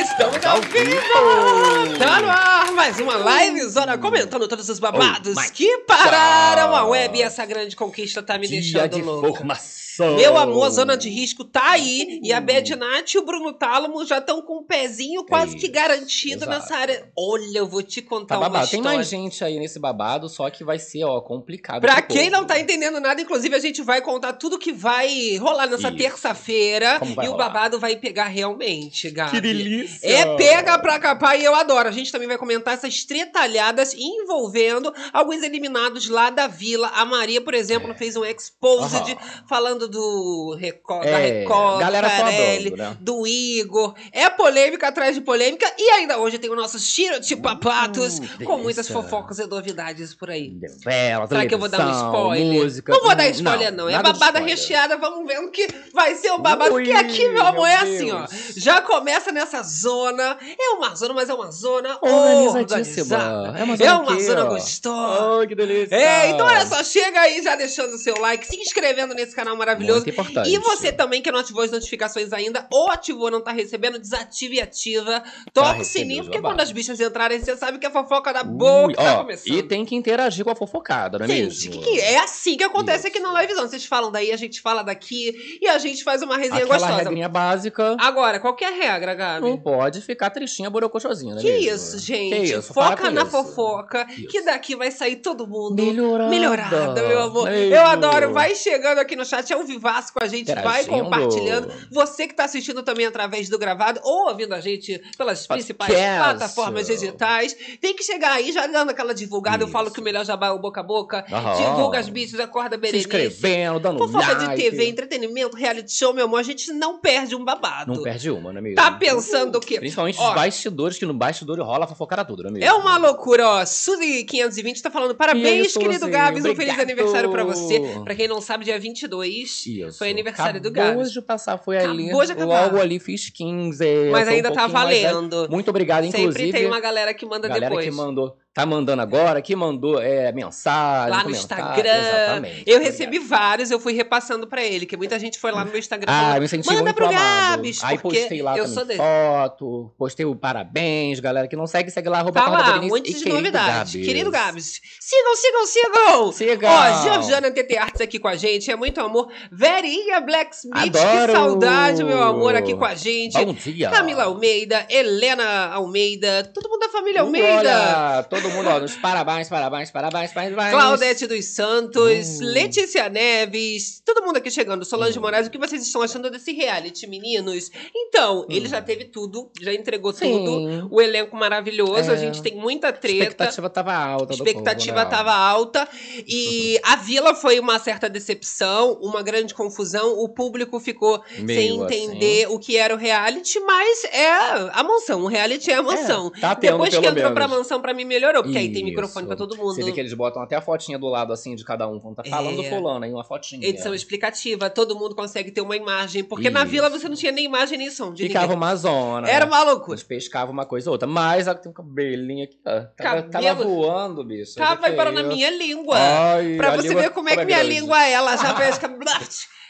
Estamos ao vivo! Tá no ar mais uma live zona comentando todos os babados Oh que pararam a web e essa grande conquista tá me Dia deixando de louca. formação. Meu amor, a zona de risco tá aí. E a Beth Nath e o Bruno Tálamo já estão com um pezinho quase que Isso, garantido exato. nessa área. Olha, eu vou te contar Tá uma babado. Tem mais gente aí nesse babado, só que vai ser, ó, complicado. Pra quem povo. não tá entendendo nada, inclusive a gente vai contar tudo que vai rolar nessa terça-feira. E o rolar? babado vai pegar realmente, Gabi. Que delícia! É pega pra capar e eu adoro. A gente também vai comentar essas tretalhadas envolvendo alguns eliminados lá da vila. A Maria, por exemplo, fez um exposed Aham. falando do Record, da É, Record, galera do Carelli, né? do Igor. É polêmica atrás de polêmica. E ainda hoje tem o nosso tiro de papatos Uh, com muitas fofocas e novidades por aí. Novela, Será que eu vou dar um spoiler? Música. Não vou dar Hum, spoiler, não. É nada de babada recheada. Vamos vendo que vai ser o babado. Ui, Porque aqui, meu amor, é meu assim, ó. Deus. Já começa nessa zona. É uma zona, mas é uma zona Organizadíssima. organizada. É uma É zona uma aqui, zona ó. gostosa. Ai, que delícia! É, então olha só, chega aí já deixando o seu like, se inscrevendo nesse canal maravilhoso. Muito importante. E você também que não ativou as notificações ainda, ou ativou não tá recebendo, desative e ativa. Toca o receber sininho, porque babados. quando as bichas entrarem, você sabe que a fofoca da Ui, boca tá ó, começando. E tem que interagir com a fofocada, não é Gente, mesmo? que, que é assim que acontece Isso. aqui na livezão. Vocês falam daí, a gente fala daqui e a gente faz uma resenha Aquela gostosa. regrinha básica. Agora, qual que é a regra, Gabi? Não pode ficar tristinha, borocochosinha, né? Que mesmo? isso, gente? Que isso? Foca na isso. fofoca, Isso. que daqui vai sair todo mundo Melhorada. melhorada, meu amor. Eu adoro. Vai chegando aqui no chat, é um vivaço com a gente, vai compartilhando. Você que tá assistindo também através do gravado ou ouvindo a gente pelas principais Podcast. plataformas digitais, tem que chegar aí já dando aquela divulgada. Eu Isso. falo que o melhor jabá é o boca a boca. Aham. Divulga as bichas, acorda Se Berenice. inscrevendo, dando Fofoca like. de TV, entretenimento, reality show, meu amor, a gente não perde um babado. Não perde uma, não é mesmo? Tá pensando o quê? Principalmente Ó, os bastidores, que no bastidor rola a fofocada tudo, não é mesmo? É uma loucura, ó. Suzy520 tá falando parabéns, Isso, querido Suzy, Gabs. Um feliz aniversário pra você. Pra quem não sabe, dia 22 Isso. foi aniversário do Acabou Gabs. de passar, foi Acabou ali. de acabar. Logo ali fiz 15. Mas eu tô ainda um tá mais velho. valendo. Muito obrigado, inclusive. Sempre tem uma galera que manda galera depois. que mandou, tá mandando agora, que mandou é, mensagem, Lá no. Instagram. Exatamente. Eu Obrigado. recebi vários, eu fui repassando pra ele, que muita gente foi lá no meu Instagram Ah, me senti manda muito pro amado. Gabs, Aí postei lá eu também foto, postei o parabéns, galera que não segue, segue lá, arroba Tá lá, e de querido novidades. Gabs. Querido Gabs. Sigam, sigam, sigam! Sigam! Ó, Georgiana TT Arts aqui com a gente, é muito amor. Verinha Blacksmith, que Adoro! saudade, meu amor, aqui com a gente. Bom dia! Camila Almeida, Helena Almeida, todo mundo da família Almeida. Olha, todo mundo, ó, nos parabéns, parabéns, parabéns, parabéns. Claudete dos Santos, Uh. Letícia Neves, todo mundo aqui chegando. Solange Moraes, o que vocês estão achando desse reality, meninos? Então, ele já teve tudo, já entregou Hum. Sim. tudo. O elenco maravilhoso, É. a gente tem muita A treta. expectativa tava alta. A expectativa povo, né? estava alta e a vila foi uma certa decepção, uma grande confusão. O público ficou Meio sem entender o que era o reality, mas é a mansão. O reality é a mansão. É, tá tendo, Depois que entrou pra menos. mansão, pra mim melhorou, porque aí tem microfone pra todo mundo. Você vê que eles botam até a fotinha do lado, assim, de cada um. Quando tá falando do É. fulano, aí uma fotinha. Edição explicativa, todo mundo consegue ter uma imagem, porque na Isso. vila você não tinha nem imagem nem som de Ficava ninguém. uma zona. Era uma loucura. Eles pescavam uma coisa ou outra. Mas ela tem um cabelinho aqui, ó. Tava, tava voando, bicho. Tá, Que vai parar é na isso? minha língua. Ai, Pra você língua ver como é que tava minha grande. língua é, ela já pesca.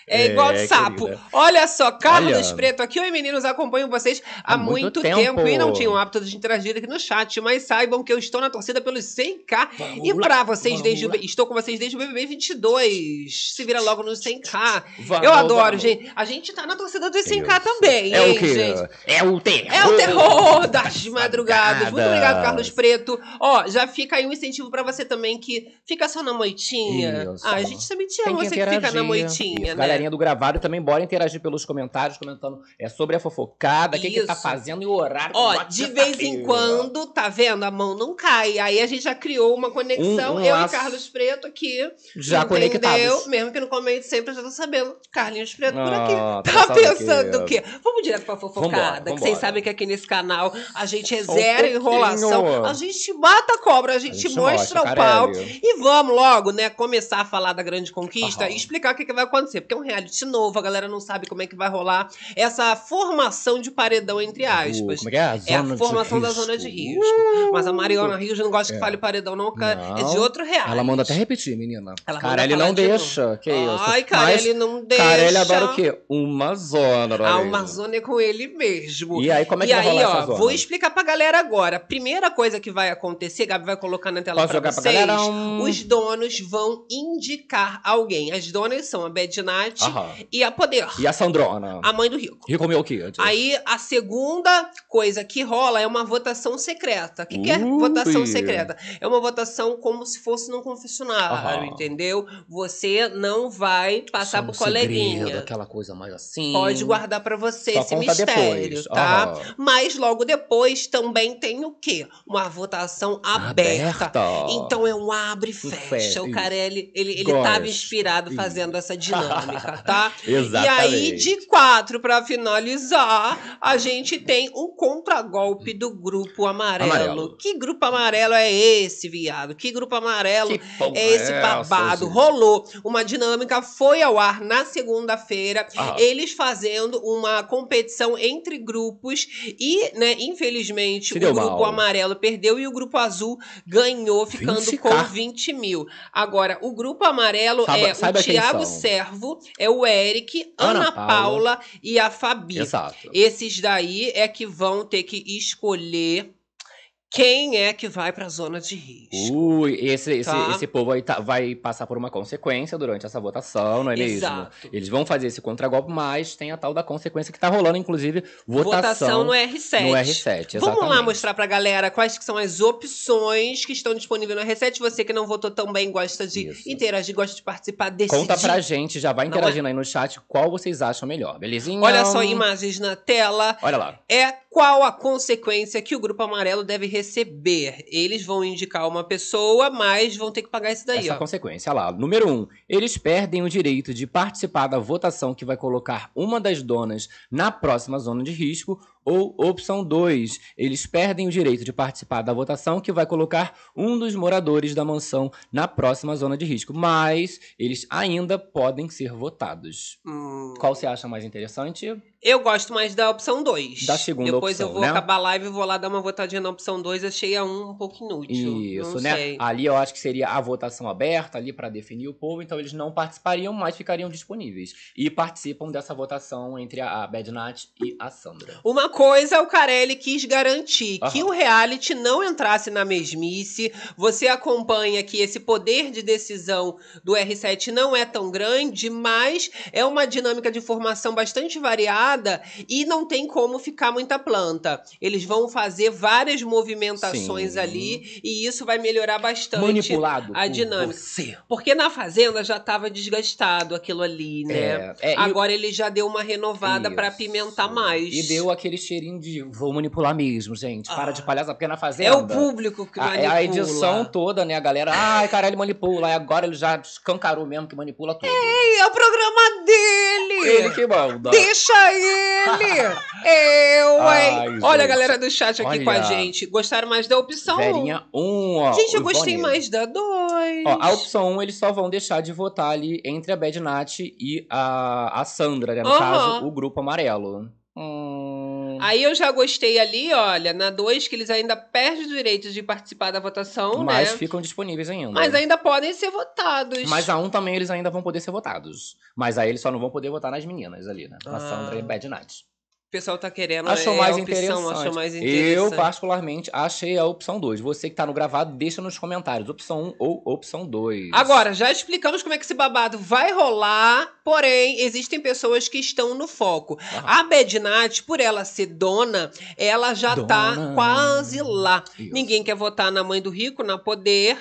É É, igual de sapo. querida. Olha só, Carlos Olha. Preto aqui. Oi, meninos, acompanho vocês há, Há muito, muito tempo. tempo. e não tinham o hábito de interagir aqui no chat, mas saibam que eu estou na torcida pelos 100k. Vamos e pra vocês, desde o, estou com vocês desde o BBB 22. Se vira logo nos 100k. Vamos, eu adoro, vamos. gente. A gente tá na torcida dos 100k Isso. também, É hein, o gente? É o terror. É o terror das madrugadas. Muito obrigado. Carlos Preto. Ó, já fica aí um incentivo pra você também que fica só na moitinha. Isso. Ah, a gente também te ama, que você que fica na moitinha, Isso. né? Galerinha do gravado também bora interagir pelos comentários, comentando é, sobre a fofocada, o que, que tá fazendo e o horário. Ó, de vez em fila. quando, tá vendo? A mão não cai. Aí a gente já criou uma conexão. Um- um eu e Carlos Preto aqui. Já entendeu? conectados. Mesmo que no comente sempre eu já tô sabendo. Carlinhos Preto por Ah, aqui. tá Tá pensando o quê? Vamos direto pra fofocada. Vambora, que vocês vambora. sabem que aqui nesse canal a gente é Só um zero enrolação. A gente mata a cobra, a gente, gente mostra, mostra, o pau. E vamos logo, né, começar a falar da grande conquista e explicar o que, que vai acontecer. Porque um reality novo, a galera não sabe como é que vai rolar essa formação de paredão, entre aspas. Como é que é? A É a zona formação da risco. zona de risco. Mas a Mariana Rios não gosta que É. fale paredão, não, cara. É de Não. outro reality. Ela manda até repetir, menina. Ela manda Carelli não de deixa. Que isso? Ai, cara, Mas ele não deixa. Carelli adora o quê? Uma zona. olha A aí. Amazônia é com ele mesmo. E aí, como é que e vai aí, rolar ó, essa zona? vou explicar pra galera agora. Primeira coisa que vai acontecer, Gabi vai colocar na tela Posso pra jogar pra vocês. galera? Um- Os donos vão indicar alguém. As donas são a Aham. e a Poder, E a Sandrona? a mãe do Rico. Rico meu Kid. Aí, a segunda coisa que rola é uma votação secreta. O que, que é Ui. votação secreta? É uma votação como se fosse num confessionário, Aham. entendeu? Você não vai passar Só pro um coleguinha. segredo, aquela coisa mais assim. Pode guardar pra você Só esse conta mistério, depois. tá? Aham. Mas logo depois também tem o quê? Uma votação aberta. Então é um abre e fecha. fecha, O isso. Carelli, ele, ele Gosto. tava inspirado fazendo essa dinâmica, tá? Exatamente. E aí, de quatro, pra finalizar, a gente tem um contragolpe do Grupo amarelo. Amarelo. Que grupo amarelo é esse, viado? Que grupo amarelo Que porra é esse babado? gente? Rolou uma dinâmica, foi ao ar na segunda-feira. Ah. Eles fazendo uma competição entre grupos e, né, infelizmente, Se o grupo mal. amarelo perdeu e o grupo azul ganhou, ficando 20K. com 20 mil. Agora, o grupo amarelo Saiba- é saiba o são. Servo, é o Eric, Ana Ana, Paula. Paula. e a Fabi. Exato. Esses daí é que vão ter que escolher quem é que vai pra zona de risco. Ui, esse, esse, Tá. esse povo aí tá- vai passar por uma consequência durante essa votação, não é Exato. mesmo? Eles vão fazer esse contragolpe, mas tem a tal da consequência que tá rolando, inclusive, votação, Votação no R7. no R7. Exatamente. Vamos lá mostrar pra galera quais que são as opções que estão disponíveis no R7. Você que não votou também gosta de Isso. interagir, gosta de participar, decidir. Conta pra gente, já vai Não é? interagindo aí no chat qual vocês acham melhor, belezinha? Olha só imagens na tela. Olha lá. É qual a consequência que o Grupo Amarelo deve receber. Eles vão indicar uma pessoa, mas vão ter que pagar isso daí, Essa ó. consequência, lá. Número um, eles perdem o direito de participar da votação que vai colocar uma das donas na próxima zona de risco. Ou opção 2, eles perdem o direito de participar da votação que vai colocar um dos moradores da mansão na próxima zona de risco. Mas eles ainda podem ser votados. Hum, Qual você acha mais interessante? eu gosto mais da opção 2. Da segunda Depois eu opção, vou né? acabar a live e vou lá dar uma votadinha na opção 2. Achei a 1 um, um pouco inútil. Isso, Não né? sei. Ali eu acho que seria a votação aberta ali para definir o povo, então eles não participariam, mas ficariam disponíveis. E participam dessa votação entre a, a Bad Nat e a Sandra. Uma coisa o Carelli quis garantir, que o reality não entrasse na mesmice. Você acompanha que esse poder de decisão do R7 não é tão grande, mas é uma dinâmica de formação bastante variada e não tem como ficar muita planta. Eles vão fazer várias movimentações Sim. ali e isso vai melhorar bastante. Manipulado a dinâmica. você. Porque na Fazenda já estava desgastado aquilo ali, né? É, é, Agora ele já deu uma renovada Isso. apimentar mais. E deu aquele cheirinho de vou manipular mesmo, gente. Para Ah. de palhaça, porque na fazenda. É o público que A, manipula. é a edição toda, né? A galera, ai, cara, ele manipula. Aí agora ele já escancarou mesmo que manipula tudo. Ei, é o programa dele! Ele que manda. Deixa ele! Eu, Ai, hein? Olha a galera do chat aqui com a Olha. gente. Gostaram mais da opção Verinha 1, ó. Gente, eu gostei Ivone. mais da 2. Ó, a opção 1, eles só vão deixar de votar ali entre a Bad Nat e a, a Sandra, né? No Aham. caso, o grupo amarelo. Aí eu já gostei ali, olha, na 2, que eles ainda perdem o direito de participar da votação, Mas né? ficam disponíveis ainda. Mas ainda podem ser votados. Mas a 1 também eles ainda vão poder ser votados. Mas aí eles só não vão poder votar nas meninas ali, né? Na Ah. Sandra e Bad Nat. O pessoal tá querendo Achou é, mais a opção, interessante. achou mais Eu, interessante. particularmente, achei a opção 2. Você que tá no gravado, deixa nos comentários. Opção 1 ou opção 2. Agora, já explicamos como é que esse babado vai rolar, porém, existem pessoas que estão no foco. Aham. A Bednat, por ela ser dona, ela já tá Dona. quase lá. Isso. Ninguém quer votar na mãe do rico, na poder,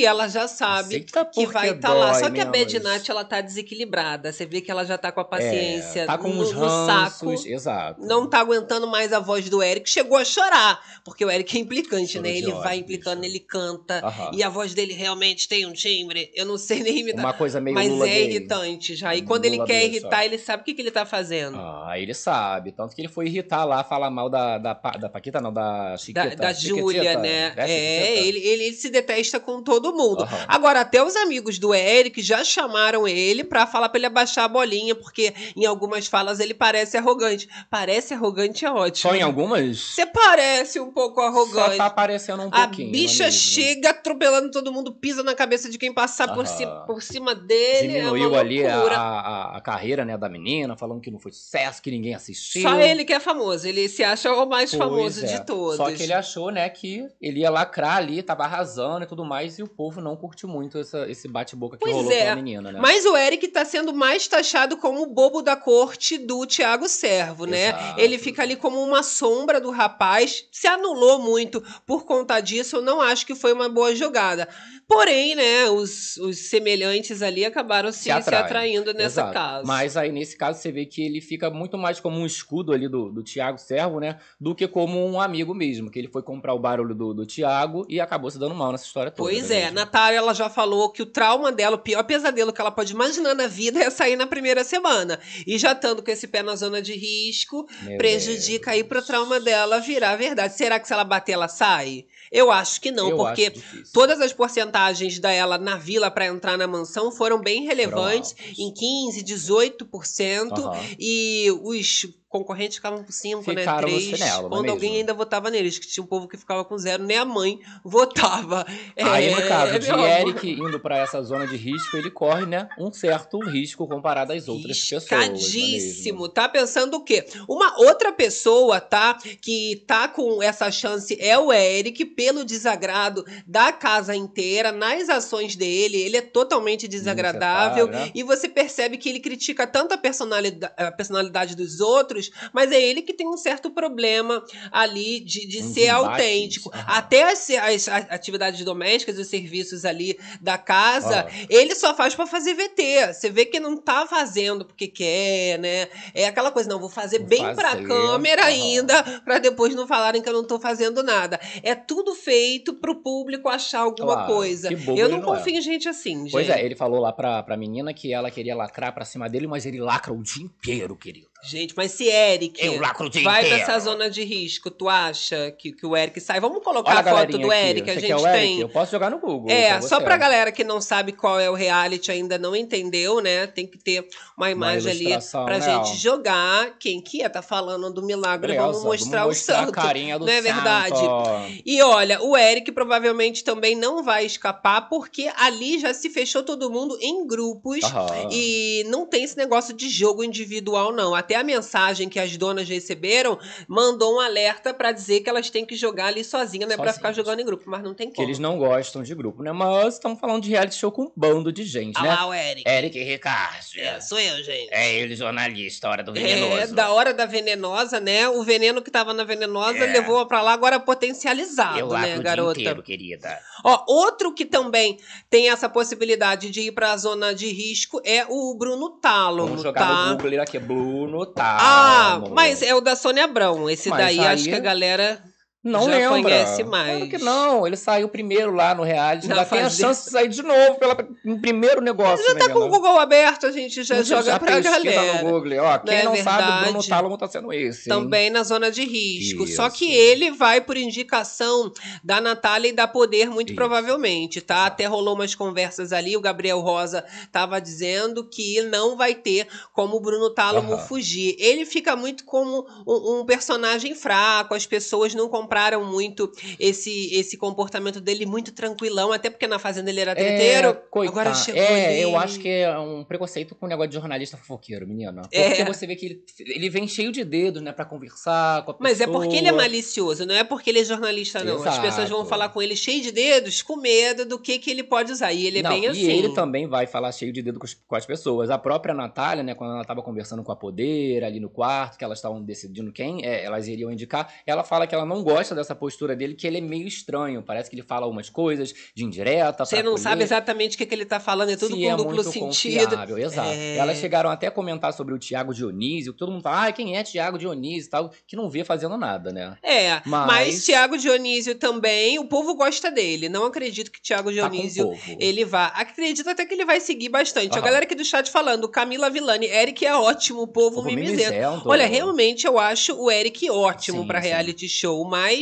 e ela já sabe Aceita que vai estar lá. dói Só que a menos. Bednat, ela tá desequilibrada. Você vê que ela já tá com a paciência É, tá com no, uns no saco. ranços, Exato. Não tá aguentando mais a voz do Eric. Chegou a chorar, porque o Eric é implicante, Choro né? Ele ódio, vai implicando, ele canta. Aham. E a voz dele realmente tem um timbre. Eu não sei nem imitar. Uma coisa meio Mas Lula é gay. irritante já. E Muito quando ele Lula quer Bicha. irritar, ele sabe o que, que ele tá fazendo. Ah, ele sabe. Tanto que ele foi irritar lá, falar mal da, da, da Paquita, não, da Da, Chiquita. da Júlia, né? É, É, ele, ele, ele se detesta com todo mundo. Aham. Agora, até os amigos do Eric já chamaram ele pra falar pra ele abaixar a bolinha, porque em algumas falas ele parece arrogante. Parece arrogante é ótimo. Só em algumas? Você parece um pouco Só arrogante. tá aparecendo um A pouquinho. bicha é mesmo? chega atropelando todo mundo, pisa na cabeça de quem passar por, Aham. ci- por cima dele. Diminuiu é ali a, a, a carreira né, da menina, falando que não foi sucesso, que ninguém assistiu. Só ele que é famoso, ele se acha o mais Pois famoso é. de todos. Só que ele achou, né, que ele ia lacrar ali, tava arrasando e tudo mais, e o povo não curtiu muito essa- esse bate-boca que Pois rolou é, com a menina, né? Mas o Eric tá sendo mais taxado como o bobo da corte do Tiago Servo, né? Exato. Ele fica ali como uma sombra do rapaz, se anulou muito por conta disso, eu não acho que foi uma boa jogada. Porém, né, os, os semelhantes ali acabaram se, se, atraem. atraindo nessa Exato. casa. Mas aí, nesse caso, você vê que ele fica muito mais como um escudo ali do, do Thiago Servo, né? Do que como um amigo mesmo. Que ele foi comprar o barulho do, do Thiago e acabou se dando mal nessa história toda. Pois né é, mesmo? Natália ela já falou que o trauma dela, o pior pesadelo que ela pode imaginar na vida é sair na primeira semana. E já estando com esse pé na zona de risco, Meu prejudica aí pro Deus. trauma dela virar verdade. Será que se ela bater, ela sai? Eu acho que não, Eu porque todas as porcentagens dela na vila para entrar na mansão foram bem relevantes, Pronto. em 15, 18%, Aham. e os concorrentes ficavam com 5, né? Ficaram no 3, chinelo, não é quando alguém ainda votava neles, que tinha um povo que ficava com zero, nem a mãe votava. Aí, no É, caso de. Eric indo pra essa zona de risco, ele corre, né, um certo risco comparado às outras pessoas. não é. Tá pensando o quê? Uma outra pessoa, tá? Que tá com essa chance é o Eric, pelo desagrado da casa inteira, nas ações dele. Ele é totalmente desagradável. Né? E você percebe que ele critica tanto a personalidade, a personalidade dos outros, mas é ele que tem um certo problema ali de, de Uns ser autêntico. Aham. Até as, as atividades domésticas, os serviços ali da casa, Ó. ele só faz pra fazer VT. Você vê que não tá fazendo porque quer, né? É aquela coisa, não, vou fazer Vou bem pra fazer, câmera aham. ainda, pra depois não falarem que eu não tô fazendo nada. É tudo feito pro público achar alguma Claro, coisa. que bobo Eu não não é. confio em gente assim, gente. Pois é, ele falou lá pra, pra menina que ela queria lacrar pra cima dele, mas ele lacra o dia inteiro, querido. Gente, mas se Eric Eu lacro o dia vai inteiro. pra essa zona de risco, tu acha que, que o Eric sai? Vamos colocar Olha a foto do aqui, Eric, a gente o Eric? tem. Eu posso jogar no Google. É, pra só você. pra galera que não sabe qual é o reality, ainda não entendeu, né? Tem que ter uma imagem ali ilustração, pra né, gente jogar. Quem que é? Tá falando do milagre, vamos mostrar vamos o mostrar santo. a carinha do não é verdade? santo. E olha, o Eric provavelmente também não vai escapar, porque ali já se fechou todo mundo em grupos. Aham. E não tem esse negócio de jogo individual, não. Até a mensagem que as donas receberam mandou um alerta pra dizer que elas têm que jogar ali sozinha, não é pra Sozinhas. ficar jogando em grupo, mas não tem Que como. eles não gostam de grupo, né? Mas estamos falando de reality show com um bando de gente, Ah né? lá, o Eric. Eric Ricardo. É, sou eu, gente. É ele, jornalista, hora do É, venenoso. da hora da venenosa, né? O veneno que tava na venenosa É. levou pra lá, agora potencializado, Eu né, garota? inteiro, querida. Ó, outro que também tem essa possibilidade de ir pra zona de risco é o Bruno Tálamo, Vamos jogar tá? no Google aqui, Bruno tá. Ah, mas é o da Sônia Abrão. Esse Mas daí aí- acho que a galera Não já lembra. conhece mais. Claro que não, ele saiu primeiro lá no reality, ainda tem a chance de sair de novo pela, no primeiro negócio. já tá com o. Google aberto, a gente já joga pra pesquisa galera. no Google. Ó, quem é não sabe, o Bruno? Tálamo tá sendo esse. hein? Também na zona de risco. Só que Isso. ele vai por indicação da Natália e da Poder, muito Isso. provavelmente, tá? Até rolou umas conversas ali, o Gabriel Rosa tava dizendo que não vai ter como o Bruno Tálamo Aham. fugir. Ele fica muito como um, um personagem fraco, as pessoas não compraram muito esse, esse comportamento dele muito tranquilão, até porque na Fazenda ele era treteiro. É, coitado. agora chegou É, ali. eu acho que é um preconceito com o negócio de jornalista fofoqueiro, menina. Porque É. você vê que ele, ele vem cheio de dedos, né, pra conversar com a pessoa. Mas é porque ele é malicioso, não é porque ele é jornalista, não. As Exato. pessoas vão falar com ele cheio de dedos, com medo do que, que ele pode usar. E ele é Não, bem e assim. ele também vai falar cheio de dedo com as, com as pessoas. A própria Natália, né, quando ela tava conversando com a Poder ali no quarto, que elas estavam decidindo quem é, elas iriam indicar, ela fala que ela não gosta gosta dessa postura dele, que ele é meio estranho. Parece que ele fala algumas coisas de indireta. Você não sabe exatamente o que, que ele tá falando, é tudo Se com é duplo muito sentido. confiável, Exato. É. Elas chegaram até a comentar sobre o Tiago Dionísio, que todo mundo fala, ah, quem é Tiago Dionísio e tal, que não vê fazendo nada, né? É, mas... Mas- Tiago Dionísio também, o povo gosta dele. Não acredito que Tiago Tá Dionísio povo. ele vá. Acredito até que ele vai seguir bastante. A galera aqui do chat falando, Camila Villani, Eric é ótimo, o povo, Povo mimizento. mimizento. Olha, realmente eu acho o Eric ótimo sim. reality show, mas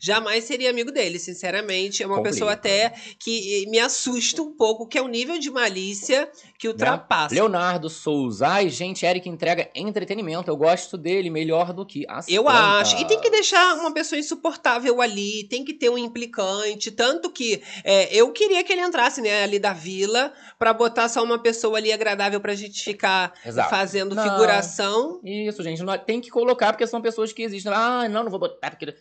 jamais seria amigo dele, sinceramente. É uma Complica. pessoa até que me assusta um pouco, que é o nível de malícia que ultrapassa. Leonardo Souza. Ai, gente, Eric entrega entretenimento. Eu gosto dele melhor do que as Eu plantas. acho. E tem que deixar uma pessoa insuportável ali, tem que ter um implicante. Tanto que é, eu queria que ele entrasse, né, ali da vila, pra botar só uma pessoa ali agradável pra gente ficar Exato. fazendo Não. figuração. Isso, gente. Não, tem que colocar, porque são pessoas que existem. Ah, não, não vou botar porque...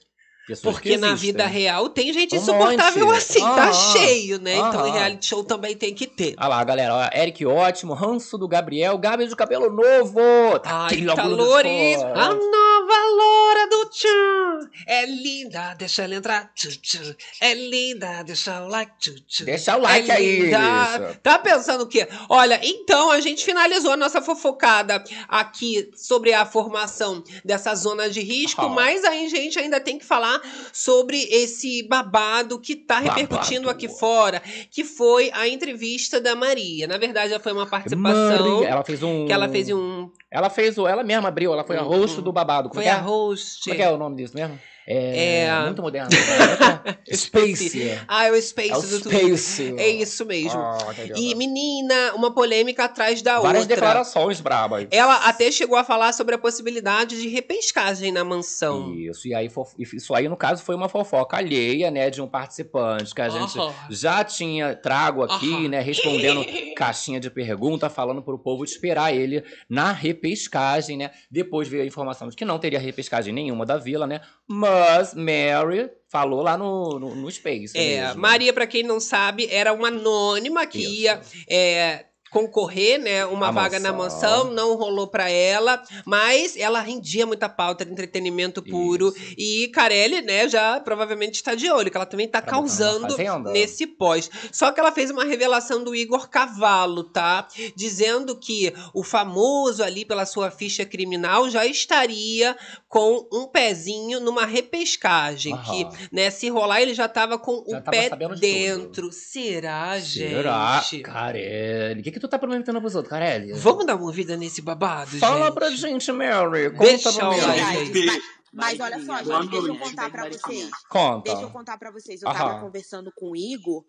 Pessoas Porque que na vida real tem gente Um insuportável monte. assim, tá Aham. cheio, né? Então em reality show também tem que ter. Ah lá, galera. Ó, Eric ótimo. Ranço do Gabriel. Gabi de cabelo novo. Ai, tá de lourinho. fora. A nova loura do tchan. É linda, deixa ela entrar. Tchu, tchu. É linda, deixa o like. Tchu, tchu. Deixa o like É aí. linda. Tá pensando o quê? Olha, então a gente finalizou a nossa fofocada aqui sobre a formação dessa zona de risco, Ah. mas aí, gente, ainda tem que falar sobre esse babado que tá repercutindo aqui fora, que foi a entrevista da Maria. Na verdade, já foi uma participação Maria, Ela fez um. que ela fez um. Ela fez o. Ela mesma abriu. Ela foi a Hum, host do babado. Como Foi é? a host. Como é que é o nome disso mesmo? É. É- Muito moderno. Como é? Space. Ah, é o Space É o do Twitter. Space. É isso mesmo. Ah. E, menina, uma polêmica atrás da Várias outra. declarações brabas. Ela até chegou a falar sobre a possibilidade de repescagem na mansão. Isso, e aí fo- isso aí, no caso, foi uma fofoca alheia, né, de um participante que a gente já tinha trago aqui, né, respondendo caixinha de pergunta, falando pro povo esperar ele na repescagem, né? Depois veio a informação de que não teria repescagem nenhuma da vila, né? Mas Mary falou lá no, no, no Space. É, mesmo. Maria, pra quem não sabe, era uma anônima que Isso. ia é, concorrer, né, uma A vaga na mansão. mansão, não rolou pra ela, mas ela rendia muita pauta de entretenimento puro Isso. e Carelli, né, já provavelmente está de olho, que ela também tá botar na causando nesse pós. Só que ela fez uma revelação do Igor Cavalo, tá? Dizendo que o famoso ali pela sua ficha criminal já estaria com um pezinho numa repescagem, que, né, se rolar ele já tava com Já o pé de dentro. Será, Será? gente? Carelli. O que, que tu tá prometendo pros outros, Carelli? Vamos dar uma vida nesse babado, Fala gente? pra gente, Mary. Conta Deixa pra mim. like. Mas, mas olha só, gente, deixa eu contar pra vocês. Conta. Deixa eu contar pra vocês. Eu Aham. tava conversando com o Igor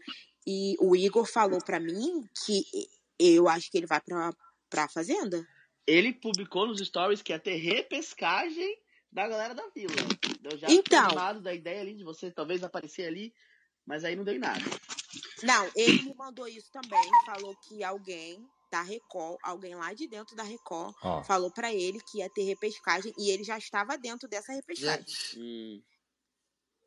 e o Igor falou pra mim que eu acho que ele vai pra, pra fazenda. Ele publicou nos stories que ia ter repescagem da galera da vila. Eu já Então. da ideia ali de você talvez aparecer ali, mas aí não deu em nada. Não, ele me mandou isso também. Falou que alguém da Record, alguém lá de dentro da Record, Ó. falou pra ele que ia ter repescagem e ele já estava dentro dessa repescagem. Hum.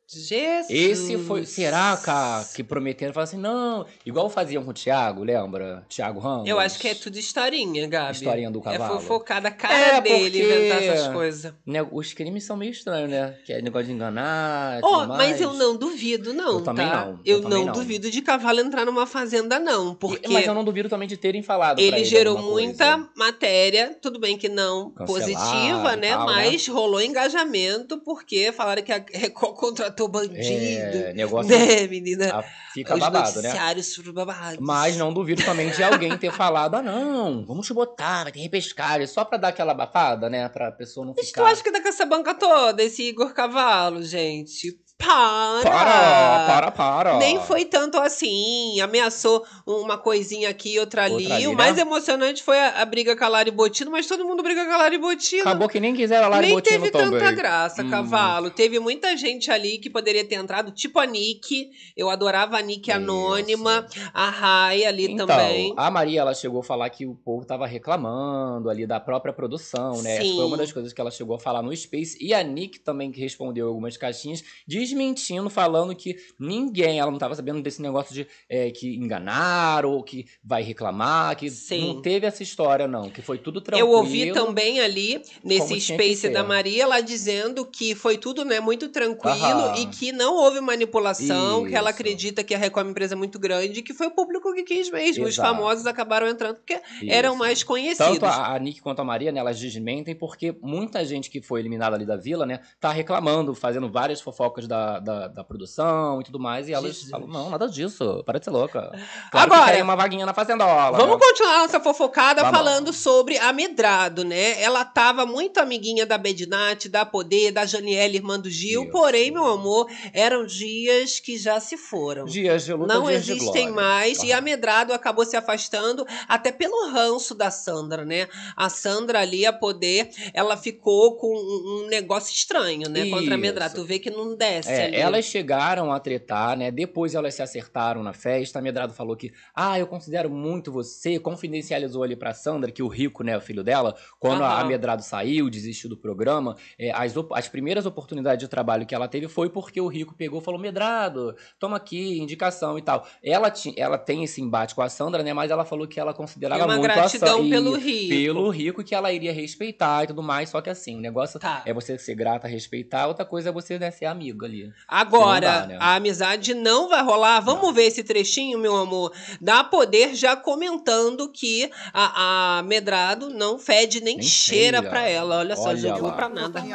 Jesus. Esse foi. Será, cara, que prometeram? Falaram assim, não. Igual faziam com o Thiago, lembra? Thiago Ramos. Eu acho que é tudo historinha, Gabi. Historinha do cavalo. É fofocada a cara É, dele porque- inventar essas coisas. Né, Os crimes são meio estranhos, né? Que é negócio de enganar. Ó, tudo mas eu não duvido, não, Eu também tá? não, eu Eu, também não, não. duvido de cavalo entrar numa fazenda, não. Porque Mas eu não duvido também de terem falado. ele ele gerou muita coisa. matéria, tudo bem que não Cancelado positiva, né? tal, né? mas rolou engajamento porque falaram que a Record contratou bandido. É, negócio né, menina? ah, fica Os babado, né? foram babados. Mas não duvido também de alguém ter falado, ah, não, vamos te botar, vai ter repescagem, só pra dar aquela abafada, né? Pra pessoa não Mas ficar... tu acha que tá com essa banca toda, esse Igor Cavalo, gente? Para! Para, para, para. Nem foi tanto assim. Ameaçou uma coisinha aqui, outra ali. Outra ali, o né? mais emocionante foi a, a briga com a Lari Botino, mas todo mundo briga com a Lari Botino. Acabou que nem quiseram lá Nem Botino teve também. tanta graça, Hum. cavalo. Teve muita gente ali que poderia ter entrado, tipo a Nick. Eu adorava a Nick Isso. anônima. A Rai ali Então, também. a Maria, ela chegou a falar que o povo tava reclamando ali da própria produção, né? Sim. Foi uma das coisas que ela chegou a falar no Space. E a Nick também, que respondeu algumas caixinhas, diz desmentindo, falando que ninguém, ela não estava sabendo desse negócio de é, que enganaram ou que vai reclamar, que Sim. não teve essa história, não, que foi tudo tranquilo. Eu ouvi também ali, nesse space da Maria, ela dizendo que foi tudo né, muito tranquilo Aham. e que não houve manipulação, que ela Isso. acredita que a Record é uma empresa muito grande e que foi o público que quis mesmo. Os Exato. famosos acabaram entrando porque eram Isso. mais conhecidos. Tanto a, a Nick quanto a Maria, né, elas desmentem porque muita gente que foi eliminada ali da vila, né, tá reclamando, fazendo várias fofocas da, da, da produção e tudo mais, e elas Jesus. falam, não, nada disso, para de ser louca. Claro Agora, que tem uma vaguinha na fazendola. Vamos né? continuar nossa fofocada Vamos. falando sobre a Medrado, né? Ela tava muito amiguinha da Bedinat, da Poder, da Janiele, irmã do Gil, Isso. porém, meu amor, eram dias que já se foram. Dias de luta, não dias de existem glória. mais. E a Medrado acabou se afastando até pelo ranço da Sandra, né? A Sandra ali, a poder, ela ficou com um, negócio estranho, né? Contra a Medrado. Isso. Tu vê que não desce É, elas chegaram a tretar, né? Depois elas se acertaram na festa. A Medrado falou que, ah, eu considero muito você. Confidencializou ali pra Sandra que o Rico, né, o filho dela, quando a. Medrado saiu, desistiu do programa, é, as, as primeiras oportunidades de trabalho que ela teve foi porque o Rico pegou e falou: Medrado, toma aqui, indicação e tal. Ela, ti- ela tem esse embate com a Sandra, né? Mas ela falou que ela considerava uma muito a gratidão Sandra. pelo Rico. Pelo Rico que ela iria respeitar e tudo mais. Só que assim, o negócio Tá. é você ser grata, respeitar. Outra coisa é você né, ser amigo ali. Agora, Não dá, né? a amizade não vai rolar. Vamos ver esse trechinho, meu amor. Da Poder já comentando que a, a Medrado não fede nem, Nem cheira cheira. pra ela. Olha só, Olha jogou lá. pra nada. Aqui.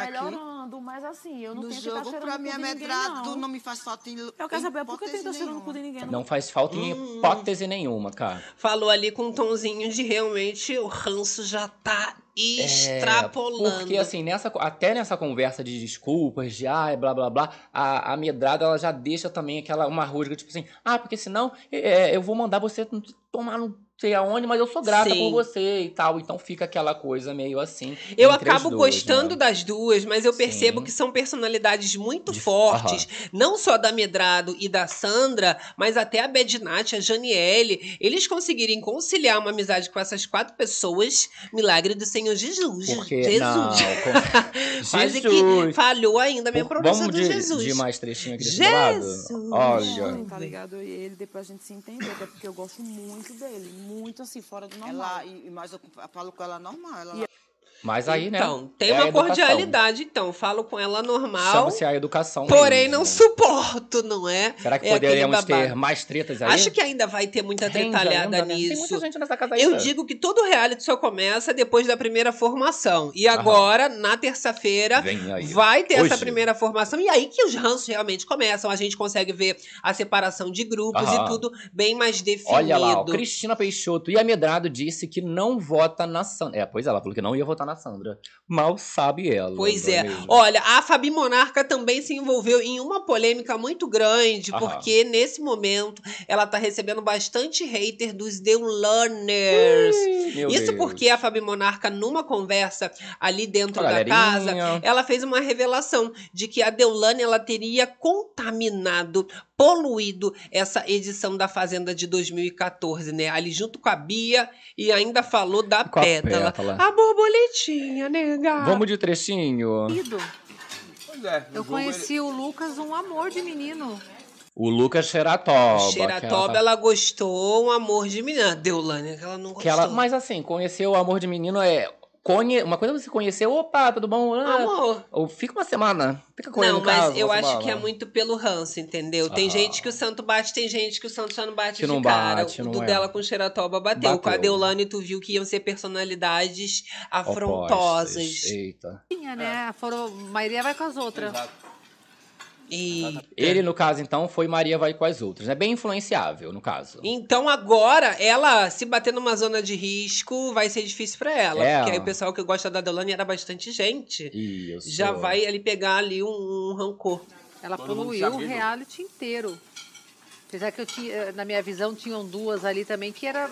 Melhorando, mas assim, eu não No tenho que estar jogo, cheirando pra no mim, cu é de ninguém, medrado, não. não me faz falta em Eu quero saber por que tem que estar hipótese cheirando no cu de ninguém. Não faz falta em Hum. hipótese nenhuma, cara. Falou ali com um tonzinho de realmente o ranço já tá extrapolando. É, Porque, assim, nessa, até nessa conversa de desculpas, de ai, blá blá blá, a, a medrada ela já deixa também aquela uma rusga, tipo assim, ah, porque senão é, eu vou mandar você tomar não sei aonde, mas eu sou grata Sim. por você e tal. Então fica aquela coisa meio assim. Eu acabo duas, gostando né? das duas, mas eu percebo Sim. que são personalidades muito De- fortes. Não só da Medrado e da Sandra, mas até a Bedinati, a Janiele. Eles conseguirem conciliar uma amizade com essas quatro pessoas, milagre do Senhor Jesus. Porque, Jesus. não, com... Quase que Jesus. falhou ainda a minha Por- pronúncia do de, Jesus. de mais trechinho aqui desse lado? Jesus. Olha. Tá ligado? E ele, depois a gente se entender, até porque eu gosto muito dele. Muito assim, fora do normal. Ela, e, e mais eu falo com ela normal. Ela, Mas aí, né? Então, tem é uma cordialidade, então. Falo com ela normal. Chama-se a educação. Porém, mesmo. não suporto, não é? Será que É poderíamos ter mais tretas aí? Acho que ainda vai ter muita Rende tretalhada ainda, né? Tem nisso. muita gente nessa casa aí. Eu digo que todo reality só começa depois da primeira formação. E agora, na terça-feira, vai ter essa Hoje. primeira formação. E aí que os ranços realmente começam. A gente consegue ver a separação de grupos Aham. e tudo bem mais definido. Olha lá, ó, Cristina Peixoto e a Medrado disse que não vota na Sandra. É, pois ela falou que não ia votar na Sandra. Mal sabe ela. Pois é. mesmo? Olha, a Fabi Monarca também se envolveu em uma polêmica muito grande, Aham. porque nesse momento ela tá recebendo bastante hater dos. Ih, meu Isso Deus. porque a Fabi Monarca, numa conversa ali dentro da casa, ela fez uma revelação de que a Deulane ela teria contaminado, poluído essa edição da Fazenda de 2014, né? Ali junto com a Bia e ainda falou da Com a pétala. pétala. A borboletinha, nega. Vamos de trechinho. Querido, Pois é, Eu conheci o Lucas, um amor de menino. O Lucas Xeratoba. Xeratoba, que ela gostou, um amor de menina. Deulane, que ela não gostou. que ela- Mas assim, conhecer o amor de menino é. Conhe... Uma coisa é você conhecer, opa, tudo bom? Ah, Amor. Ou fica uma semana. Fica com ele Não, mas caso, eu você acho fala. que é muito pelo ranço, entendeu? Tem Ah. gente que o santo bate, tem gente que o santo só não bate Que de não cara. bate, o do é. dela com o Xeratoba bateu. Com a Bateu. Deulane, tu viu que iam ser personalidades afrontosas. Opostas. Eita. Tinha, né? Foram, a maioria vai com as outras. Exato. E... Ele, no caso, então, foi Maria vai com as outras. É bem influenciável, no caso. Então agora, ela se bater numa zona de risco, vai ser difícil pra ela. É. Porque aí o pessoal que gosta da Deulane era bastante gente. Isso. Já vai ali pegar ali um, um rancor. Ela Todo poluiu o reality inteiro. Apesar que eu tinha, na minha visão, tinham duas ali também que era.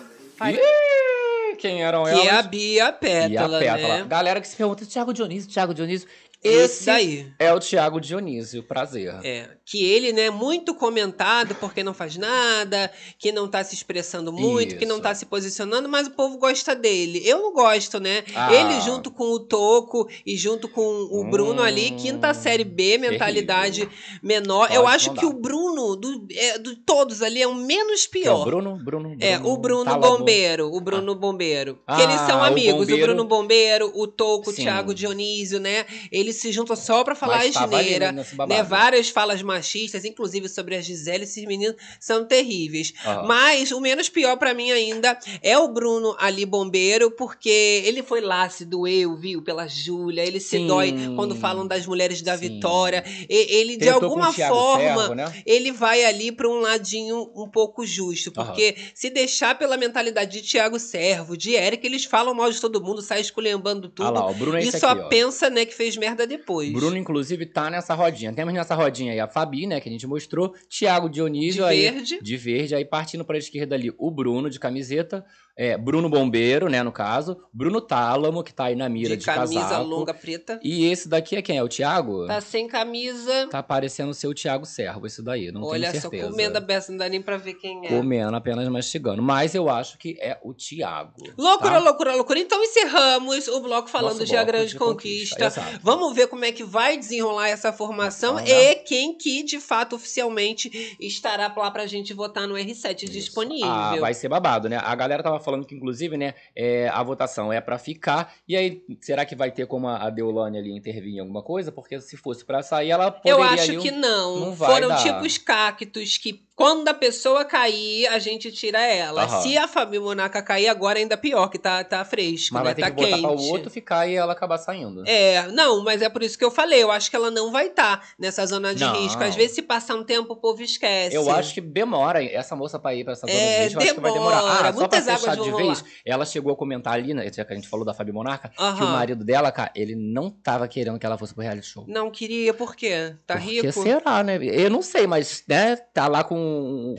Ih, Quem eram Que elas? é a Bia e Pétala, e a Pétala. né? Galera que se pergunta, Thiago Dionísio, Thiago Dionísio. Esse Esse daí. é o Thiago Dionísio, prazer. É, que ele, né, muito comentado porque não faz nada, que não tá se expressando muito, que não Isso. tá se posicionando, mas o povo gosta dele. Eu não gosto, né? Ah. Ele junto com o Toco e junto com o Bruno ali, Hum, quinta série B, mentalidade menor. Pode Eu acho não que o Bruno, do, é, do todos ali, é o menos Que é pior. o Bruno, Bruno, Bruno. É, o Bruno Tálamo. Bombeiro, o Bruno Bombeiro. Ah, que eles são o amigos, o, Bombeiro- Bruno Bombeiro, o Toco, o Sim. Thiago Dionísio, né? Eles se juntam só pra falar ali asneira, né? Várias falas machistas, inclusive sobre a Gisele, esses meninos são terríveis. Aham. Mas o menos pior pra mim ainda é o Bruno ali bombeiro, porque ele foi lá, se doeu, viu, pela Júlia, ele se Sim. dói quando falam das mulheres da Sim. Vitória. E- ele de Tretou com alguma forma né? ele vai ali para um ladinho um pouco justo. Porque se deixar pela mentalidade de Tiago Servo, de Eric, eles falam mal de todo mundo, saem esculhambando tudo. Ah lá, o Bruno é e só aqui, pensa, né, que fez merda depois. Bruno, inclusive, tá nessa rodinha. Temos nessa rodinha aí a Fabi, né, que a gente mostrou. Thiago de Dionísio aí. verde. De verde, aí partindo pra esquerda ali, o Bruno de camiseta. É, Bruno Bombeiro, né, no caso. Bruno Tálamo, que tá aí na mira De de, camisa casaco. longa preta. E esse daqui é quem? É o Thiago? Tá sem camisa. Tá parecendo ser o Thiago Servo, esse daí, não Olha tenho só, certeza. comendo a beça, não dá nem pra ver quem é. Comendo, apenas mastigando. Mas eu acho que é o Thiago. Loucura, tá? loucura, loucura. Então encerramos o bloco falando Nosso de A Grande de Conquista. Exato. Vamos ver como é que vai desenrolar essa formação Vamos e quem que, de fato, oficialmente estará lá pra gente votar no R7 Isso. disponível. Ah, vai ser babado, né? A galera tava falando que, inclusive, né, é, a votação é pra ficar. E aí, será que vai ter como a Deolane ali intervir em alguma coisa? Porque se fosse pra sair, ela poderia... Eu acho ali que não. não vai Foram dar. tipo os cactos que quando a pessoa cair, a gente tira ela. Aham. Se a Fabi Monaca cair, agora ainda pior, que tá, tá fresco, Mas né? vai ter tá que botar quente. pra o outro ficar e ela acabar saindo. É, não, mas é por isso que eu falei. Eu acho que ela não vai estar nessa zona de Não. risco. Às vezes, se passar um tempo, o povo esquece. Eu acho que demora essa moça pra ir pra essa zona É, de risco. Eu acho que vai demora. demorar. Ah, só pra Muitas águas fechar vão de rolar. vez, ela chegou a comentar ali, né, já que a gente falou da Fabi Monarca, que o Aham. marido dela, cara, ele não tava querendo que ela fosse pro reality show. Não queria, por quê? Tá Porque rico? será, né? Eu não sei, mas, né, tá lá com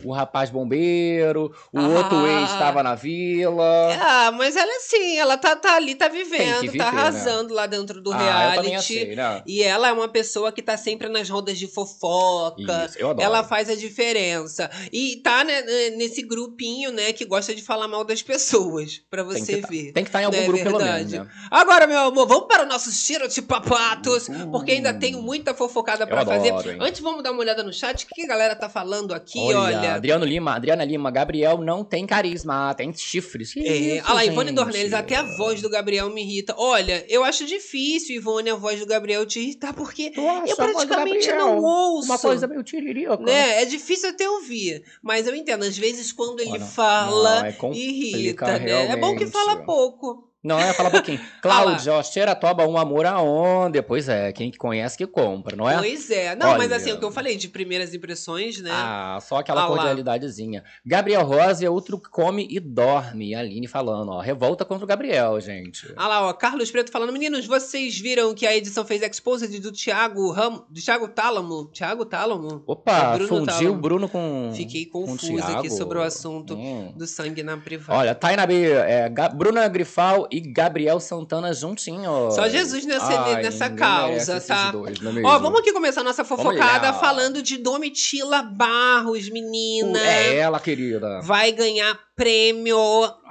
o rapaz bombeiro, o Ah. outro ex tava na vila. Ah, mas ela é assim, ela tá, tá ali, tá vivendo, viver, tá né? arrasando lá dentro do ah, reality. achei, né? E ela é uma pessoa que tá sempre nas rodas de fofoca. Isso, eu adoro. Ela faz a diferença. E tá né, nesse grupinho, né, que gosta de falar mal das pessoas, pra Tem você tá- ver. Tem que estar em algum Não é grupo, pelo verdade? menos, né? Agora, meu amor, vamos para o nosso tiro de papatos, Uh. porque ainda tenho muita fofocada pra fazer. adoro? Antes, vamos dar uma olhada no chat, o que a galera tá falando aqui, Olha, olha. Adriano Lima, Adriana Lima, Gabriel não tem carisma, tem chifres. Que É, olha lá, Ivone? Dornelles, até a voz do Gabriel me irrita. Olha, eu acho difícil, Ivone, a voz do Gabriel te irritar, porque acha eu praticamente não ouço. Uma coisa meio tiririca. né? É difícil até ouvir. Mas eu entendo, às vezes quando ele Olha, fala, não, é irrita, né? É bom que fala pouco. Não, é, fala um pouquinho. Cláudia, ó, cheira toba um amor aonde? Pois é, quem que conhece que compra, não é? Pois é. Não, mas Olha. assim, o que eu falei de primeiras impressões, né? Ah, só aquela Ah cordialidadezinha. Gabriel Rosa é outro que come e dorme. A Aline falando, ó. Revolta contra o Gabriel, gente. Ah lá, ó, Carlos Preto falando, meninos, vocês viram que a edição fez exposed do Thiago Ram... do Thiago Tálamo? Thiago Tálamo? Opa, É fundiu Tálamo. o Bruno com. Fiquei com confusa aqui Thiago. sobre o assunto Hum. do sangue na privada. Olha, Taina B, é, Bruna Grifal e Gabriel Santana juntinhos. Só Jesus nessa, Ai, nessa causa, tá? dois, é? Ó, vamos aqui começar a nossa fofocada falando de Domitila Barros, menina. É ela, querida. Vai ganhar prêmio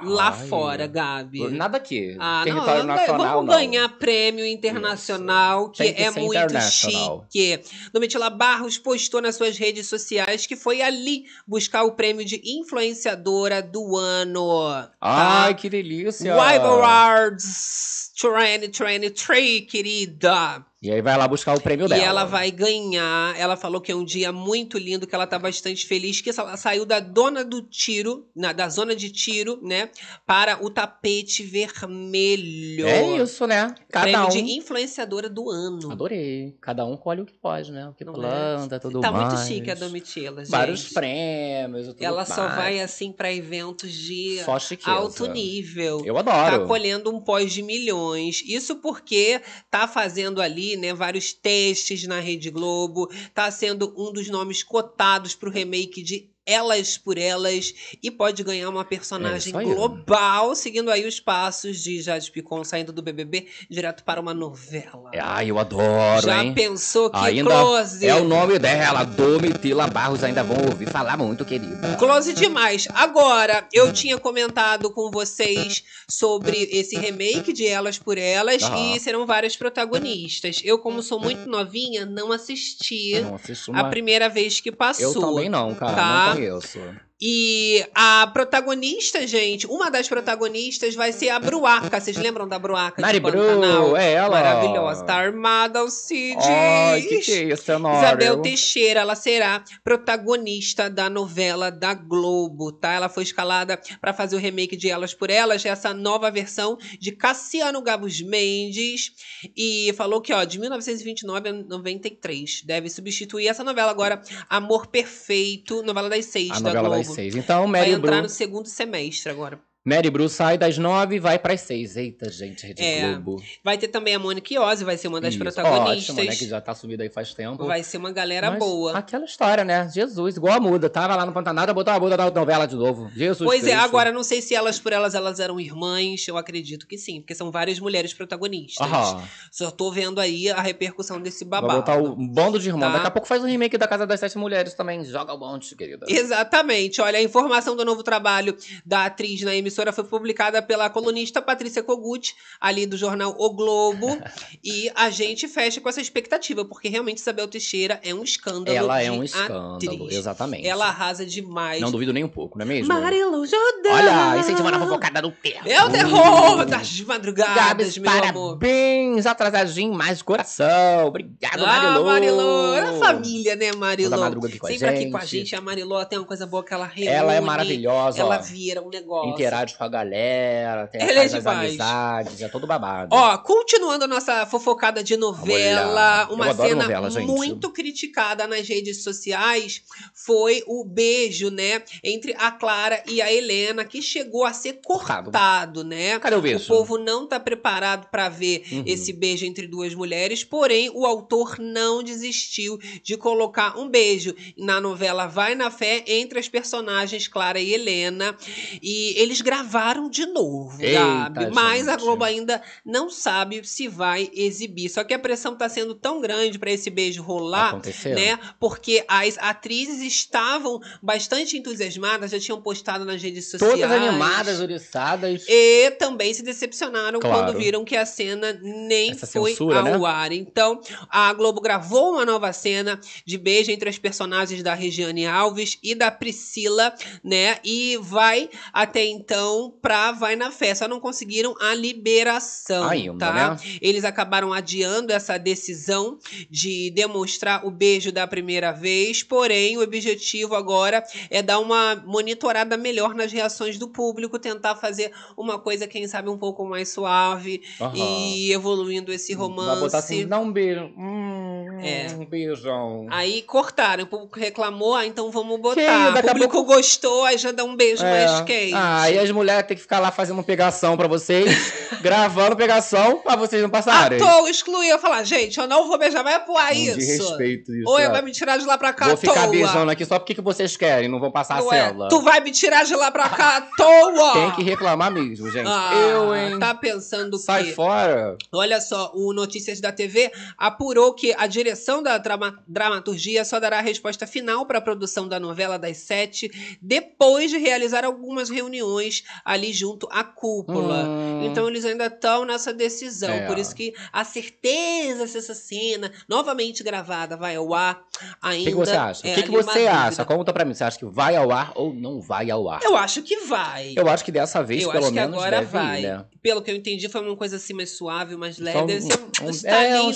lá Ai. fora, Gabi. Nada aqui. Ah, Território não, nacional, vamos não. ganhar prêmio internacional, que, que é muito chique. Domitila Barros postou nas suas redes sociais que foi ali buscar o prêmio de influenciadora do ano. tá? Ai, que delícia. Wild Awards 2023, querida. E aí vai lá buscar o prêmio E dela. ela vai ganhar. Ela falou que é um dia muito lindo, que ela tá bastante feliz, que ela saiu da dona do tiro, na- da zona de tiro, né? Para o tapete vermelho. É isso, né? Cada Prêmio um. de influenciadora do ano. Adorei. Cada um colhe o que pode, né? O que Não é? planta, tudo Tá mais. muito chique a Domitila, gente. Vários prêmios e tudo Ela só mais. vai assim pra eventos de Só alto nível. Eu Tá adoro. colhendo um pós de milhões. Isso porque tá fazendo ali, né, vários testes na Rede Globo. Tá sendo um dos nomes cotados pro remake de Elas por Elas e pode ganhar uma personagem É global, seguindo aí os passos de Jade Picon saindo do BBB direto para uma novela. É, Ai, eu adoro, Já hein? pensou que Ainda close? é o nome dela, Domitila Barros, ainda vão ouvir falar muito, querida. Close demais. Agora, eu tinha comentado com vocês sobre esse remake de Elas por Elas e serão várias protagonistas. Eu, como sou muito novinha, não assisti Não assisto a uma... primeira vez que Eu passou. também não, cara, tá? não conheço. E a protagonista, gente, uma das protagonistas vai ser a Bruaca. Vocês lembram da Bruaca Mari? Bru, é ela. Maravilhosa. Tá armada, Alcides. Ai, que que é isso, Honório? Isabel Teixeira, ela será protagonista da novela da Globo, tá? Ela foi escalada para fazer o remake de Elas por Elas, essa nova versão de Cassiano Gabos Mendes, e falou que, ó, de 1929 a 93, deve substituir essa novela agora, Amor Perfeito, novela das seis A da Globo. Das seis. Então, Vai Mary entrar Bru, no segundo semestre agora. Mary Bru sai das nove e vai pras seis. Eita, gente, Rede É, Globo. Vai ter também a Mônica Iose, vai ser uma das Isso, protagonistas. Ótimo, né, que já tá subida aí faz tempo. Vai ser uma galera Mas boa. Aquela história, né? Jesus, igual a muda. Tava lá no Pantanal, botou a muda na novela de novo. Jesus Pois é, Cristo. agora não sei se elas por elas elas eram irmãs, eu acredito que sim, porque são várias mulheres protagonistas. Aham. Só tô vendo aí a repercussão desse Vai babado. botar o um bando de irmão. Tá. Daqui a pouco faz um remake da Casa das Sete Mulheres também. Joga o monte, querida. Exatamente. Olha, a informação do novo trabalho da atriz na emissora foi publicada pela colunista Patrícia Kogut, ali do jornal O Globo. e a gente fecha com essa expectativa, porque realmente Isabel Teixeira é um escândalo. Ela é um escândalo, atriz. exatamente. Ela arrasa demais. Não duvido nem um pouco, não é mesmo? Marilu Jordão. Olha, incentivando a fofocada do terror. É o terror das madrugadas, Gabs, meu amor. parabéns, atrasadinho, mais coração. Obrigado, Ah, Marilu. Marilô. É a família, né, Marilô? Toda madruga aqui com a Sempre aqui com a gente. gente. A Marilô tem uma coisa boa que ela reúne. Ela é maravilhosa, Ela vira um negócio. Interage com a galera, tem Ela é as demais. amizades, é todo babado. Ó, continuando a nossa fofocada de novela, uma cena novela, muito criticada nas redes sociais foi o beijo, né, entre a Clara e a Helena, que chegou a ser Cortado. cortado, né? Cadê o O beijo? povo não tá preparado para ver Uhum. esse beijo entre duas mulheres, porém o autor não desistiu de colocar um beijo na novela Vai na Fé entre as personagens Clara e Helena, e eles gravaram de novo, Eita, Gabi, mas a gente. Globo ainda não sabe se vai exibir. Só que a pressão tá sendo tão grande para esse beijo rolar, Aconteceu? né? Porque as atrizes estavam bastante entusiasmadas, já tinham postado nas redes sociais. Todas animadas, oriçadas. E também se decepcionaram Claro. quando viram que a cena nem Essa foi censura, ao né? ar. Então, a Globo gravou uma nova cena de beijo entre as personagens da Regiane Alves e da Priscila, né? E vai até então pra Vai na Fé. Só não conseguiram a liberação, Ainda, tá? né? Eles acabaram adiando essa decisão de demonstrar o beijo da primeira vez, porém o objetivo agora é dar uma monitorada melhor nas reações do público, tentar fazer uma coisa, quem sabe, um pouco mais suave Aham. e evoluindo esse romance. Vai botar assim, dá um beijo. Hum, É. Um beijão. Aí cortaram, o público reclamou, ah, então vamos botar. O a público pouco- gostou, aí já dá um beijo É. mais quente. Ah, e as mulheres têm que ficar lá fazendo pegação pra vocês, gravando pegação pra vocês não passarem. toa, excluir. Eu falar, gente, eu não vou beijar, vai apuar Um isso. De respeito isso. Ou é. vai me tirar de lá pra cá Vou ficar toa. beijando aqui só porque que vocês querem, não vão passar Não a é? cela. Tu vai me tirar de lá pra cá à toa. Tem que reclamar mesmo, gente. Ah, Eu, hein? Tá pensando Sai que... fora. Olha só, o Notícias da TV apurou que a direção da drama- dramaturgia só dará a resposta final para a produção da novela das sete depois de realizar algumas reuniões ali junto à cúpula. Hum. Então eles ainda estão nessa decisão. É. Por isso que a certeza se essa cena novamente gravada vai ao ar O ainda. que, que você acha? é o que, que uma você acha? Conta pra mim. Você acha que vai ao ar ou não vai ao ar? Eu acho que vai. Eu acho que dessa vez, Eu pelo que menos, agora vai. ir, né? Pelo que eu entendi, foi uma coisa assim mais suave, mais leve. Só Deve ser um- um, um- é, um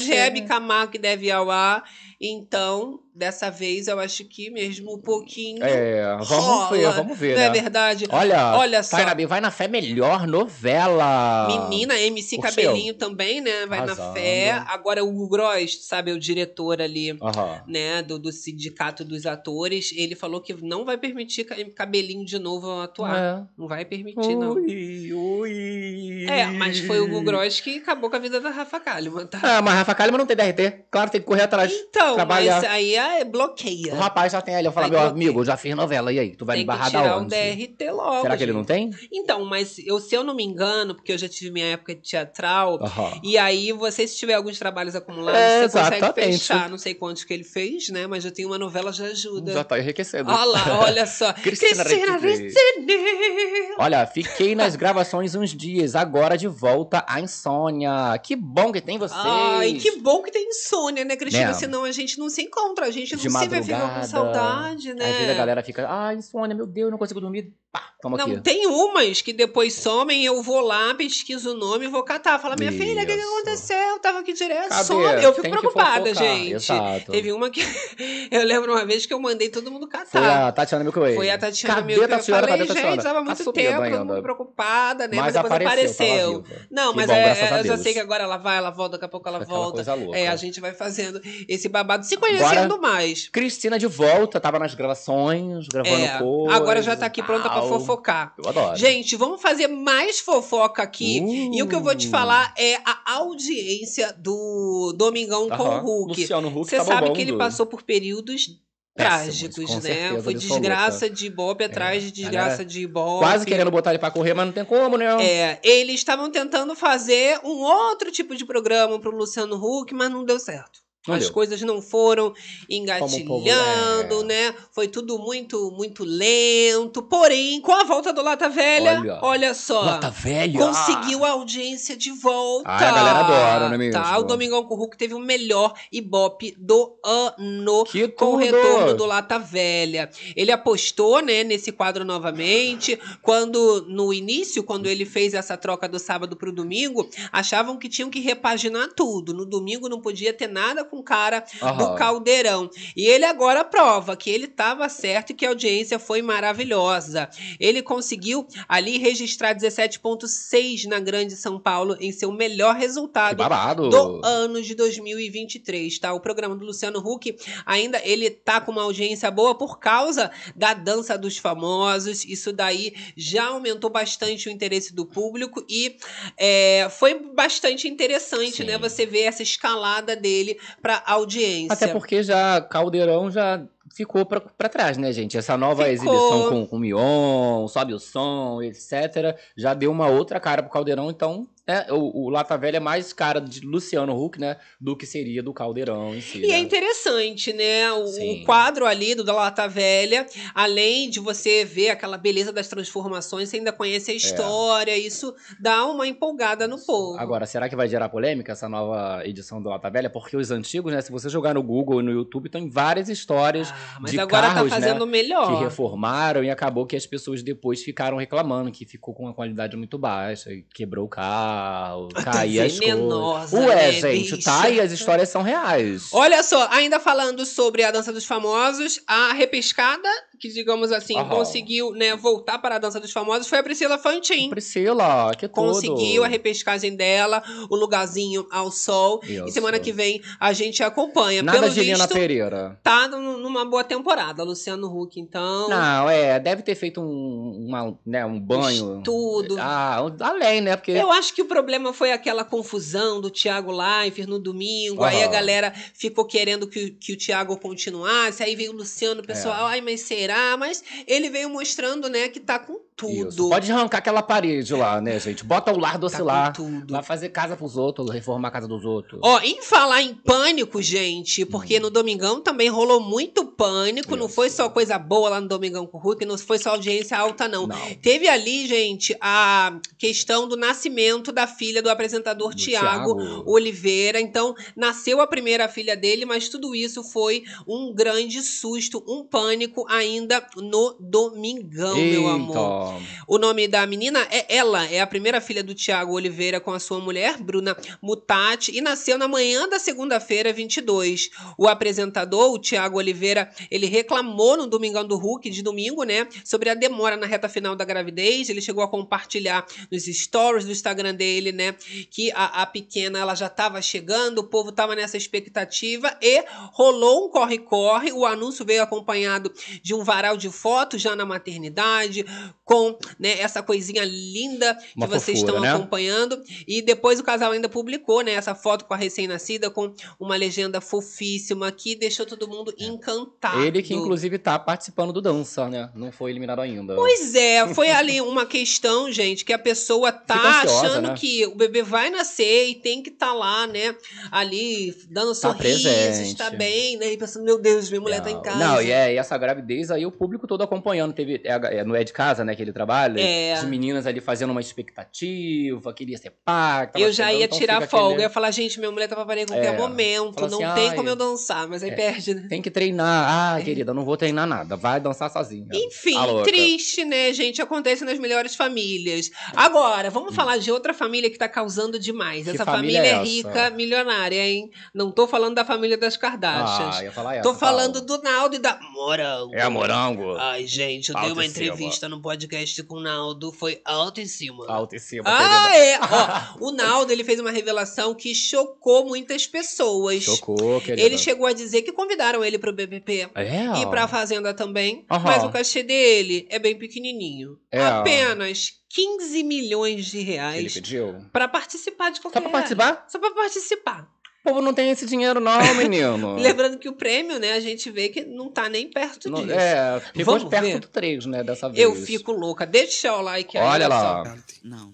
que ao ar. Então, dessa vez, eu acho que mesmo um pouquinho. É, vamos rola, ver, vamos ver, Não né? é verdade? Olha, Olha só. Vai na fé melhor novela. Menina, MC Curtiu? Cabelinho também, né? Vai na Arrasando. fé. Agora, o Hugo Gross, sabe, o diretor ali. Aham. Né, do, do sindicato dos atores, ele falou que não vai permitir ca- cabelinho de novo atuar. É. Não vai permitir, não. Ui, ui. É, mas foi o Hugo Gross que acabou com a vida da Rafa Kalimann, tá? Ah, mas Rafa Kalimann não tem DRT. Claro, tem que correr atrás. Então, trabalhar. mas aí é bloqueia. O rapaz já tem ali, eu falo, meu bloqueia. amigo, eu já fiz novela, e aí? Tu vai Tem me que barrar tirar da onde? DRT logo. Será que ele não tem? Então, mas eu, se eu não me engano, porque eu já tive minha época de teatral, e aí você, se tiver alguns trabalhos acumulados, É, você consegue exatamente. fechar. Não sei quantos que ele fez, né? Mas já tem uma novela, já ajuda. Já tá enriquecendo. Olha lá, olha só. Cristina Cristina Ricci. Ricci. Olha, fiquei nas gravações uns dias, agora de volta à insônia. Que bom que tem vocês. Ai, que bom que tem insônia, né, Cristina? Né? Senão a gente não se encontra, a gente de não se vê, fica com saudade, né? Às vezes a galera fica, ah, insônia, meu Deus, não consigo dormir. Pá, toma Não, aqui. tem umas que depois somem, eu vou lá, pesquiso o nome e vou catar. Fala, minha filha, o que, que Isso. aconteceu? Eu tava aqui direto, Cadê? some. Eu fico Tem preocupada, gente. exato. Teve uma que. Eu lembro uma vez que eu mandei todo mundo Foi catar. a Tatiana Milkway. Foi a Tatiana Cadê. Eu falei, Cadê gente, tava muito Tá sumindo tempo, todo mundo preocupada, né? Mas Mas, depois apareceu, apareceu. Não, Que mas bom, é, eu já sei que agora ela vai, ela volta, daqui a pouco ela volta. É, a gente vai fazendo esse babado, se conhecendo mais. Cristina de volta, tava nas gravações, gravando É, coisas. agora já tá aqui pronta pra tal. fofocar. Eu adoro. Gente, vamos fazer mais fofoca aqui. Uh. E o que eu vou te falar é a audiência do Domingão com Aham. o Hulk. Luciano Huck Você tá sabe que ele passou por períodos trágicos, com né? certeza Foi desgraça de ibope atrás de desgraça galera de ibope. Quase querendo botar ele pra correr, mas não tem como, né? É, eles estavam tentando fazer um outro tipo de programa pro Luciano Huck, mas não deu certo. Não As deu. coisas não foram povo- engatilhando, é. né? Foi tudo muito, muito lento. Porém, com a volta do Lata Velha, olha, Olha. só. Lata velha! Conseguiu a audiência de volta. Ai, a galera adora, não é mesmo? Tá, o Domingão com o Hulk teve o melhor Ibope do ano Que com o retorno do Lata Velha. Ele apostou, né, nesse quadro novamente, quando no início, quando ele fez essa troca do sábado pro domingo, achavam que tinham que repaginar tudo. No domingo não podia ter nada com cara do Aham. Caldeirão. E ele agora prova que ele estava certo e que a audiência foi maravilhosa. Ele conseguiu ali registrar 17,6 na Grande São Paulo em seu melhor resultado do ano de 2023, tá? O programa do Luciano Huck ainda ele tá com uma audiência boa por causa da dança dos famosos. Isso daí já aumentou bastante o interesse do público e é, foi bastante interessante, Sim. né? Você ver essa escalada dele pra audiência. Até porque já Caldeirão já ficou pra, pra trás, né, gente? Essa nova Ficou. exibição com, com o Mion, sobe o som, etc., já deu uma outra cara pro Caldeirão, então né, o, o Lata Velha é mais cara de Luciano Huck, né, do que seria do Caldeirão em si. E né? é interessante, né? O, o quadro ali do da Lata Velha, além de você ver aquela beleza das transformações, você ainda conhece a história, isso dá uma empolgada no povo. É. Agora, será que vai gerar polêmica essa nova edição do Lata Velha? Porque os antigos, né, se você jogar no Google e no YouTube, tem várias histórias Ah, mas de agora carros, tá né, fazendo que melhor. reformaram e acabou que as pessoas depois ficaram reclamando que ficou com uma qualidade muito baixa, e quebrou o carro, caía as coisas. Ué, né, gente, bicha? tá aí, as histórias são reais. Olha só, ainda falando sobre a dança dos famosos, a repescada, que digamos assim, Aham. conseguiu né, voltar para a dança dos famosos, foi a Priscila Fantin. Priscila, que tudo. Conseguiu a repescagem dela, o lugarzinho ao sol. E Isso. semana que vem a gente acompanha. Nada Pelo de visto, Pereira. tá num- numa boa temporada, Luciano Huck. Então, Não, é, deve ter feito um, uma, né, um banho. Estudo. Ah, além, né? Porque eu acho que o problema foi aquela confusão do Thiago Leifert no domingo. Aí a galera ficou querendo que, que o Thiago continuasse. Aí veio o Luciano, o pessoal, É. ai, mas será? Mas ele veio mostrando, né, que tá com tudo. Isso. Pode arrancar aquela parede lá, né, gente? Bota o lar doce tá lá. tudo. Vai fazer casa pros outros, reformar a casa dos outros. Ó, em falar em pânico, gente, porque no Domingão também rolou muito pânico, não Isso. foi só coisa boa lá no Domingão com o Hulk, não foi só audiência alta, não. Não. Teve ali, gente, a questão do nascimento da filha do apresentador Do Tiago Thiago. Oliveira. Então, nasceu a primeira filha dele, mas tudo isso foi um grande susto, um pânico ainda no Domingão, meu amor. O nome da menina é ela, é a primeira filha do Tiago Oliveira com a sua mulher, Bruna Mutati, e nasceu na manhã da segunda-feira, 22. O apresentador, o Tiago Oliveira, ele reclamou no Domingão do Hulk, de domingo, né, sobre a demora na reta final da gravidez. Ele chegou a compartilhar nos stories do Instagram dele, né, que a, a pequena ela já estava chegando, o povo estava nessa expectativa e rolou um corre-corre. O anúncio veio acompanhado de um varal de fotos já na maternidade, com né, essa coisinha linda Uma que vocês fofura, estão né? acompanhando. E depois o casal ainda publicou, né, essa foto com a recém-nascida com uma legenda fofíssima que deixou todo mundo encantado. É. Ele que, inclusive, tá participando do dança, né? Não foi eliminado ainda. Pois é, foi ali uma questão, gente, que a pessoa tá ansiosa, achando né? que o bebê vai nascer e tem que estar lá, né? Ali, dando Tá sorrisos, presente. tá bem, né? E pensando, meu Deus, minha mulher tá em Não, casa. Não, e, é, e essa gravidez aí o público todo acompanhando. Teve, é, é, no É de Casa, né, que ele trabalha. É. As meninas ali fazendo uma expectativa, queria ser tava Eu já chegando, ia então tirar folga, eu aquele- ia falar, gente, minha mulher tá pra parir em qualquer É, momento, fala não assim, tem como eu dançar, mas aí é. perde, né? Tem que treinar. Ah, querida, não vou treinar nada. Vai dançar sozinha. Enfim, louca. triste, né, gente? Acontece nas melhores famílias. Agora, vamos falar de outra família que tá causando demais. Que Essa família família é é essa? rica, milionária, hein? Não tô falando da família das Kardashians. Ah, ia falar essa. tô falando fala. do Naldo e da Morango. É a morango. Ai, gente, eu dei uma em cima. entrevista no podcast com o Naldo, foi alto em cima. Alto em cima. Ah, é! Ó, o Naldo, ele fez uma revelação que chocou muitas pessoas. Chocou, querida. Ele chegou a dizer que convidaram ele pro BBB. É. E pra Fazenda também. Aham. Mas o cachê dele é bem pequenininho. É. Apenas 15 milhões de Ele reais pediu. pra participar de qualquer... Só pra participar? Só pra participar. O povo não tem esse dinheiro, não, menino. Lembrando que o prêmio, né, a gente vê que não tá nem perto Não- disso. é, ficou Vamos perto ver? do 3, né, dessa vez. Eu fico louca. Deixa o like aí. Olha lá. só. Não.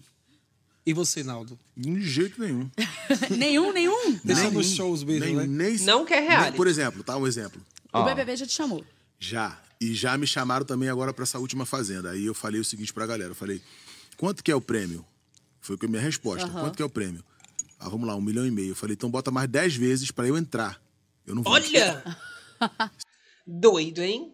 E você, Naldo? De jeito nenhum. nenhum, nenhum. Deixa Nem- nos shows mesmo, nem, né? nem- Não quer nem- reality. Por exemplo, tá? Um exemplo. O BBB já te chamou. Já. E já me chamaram também agora pra essa última fazenda. Aí eu falei o seguinte pra galera. Eu falei, quanto que é o prêmio? Foi a minha resposta. Quanto que é o prêmio? Ah, vamos lá, um milhão e meio. Eu falei, então bota mais dez vezes pra eu entrar. Eu não vou. Olha! Doido, hein?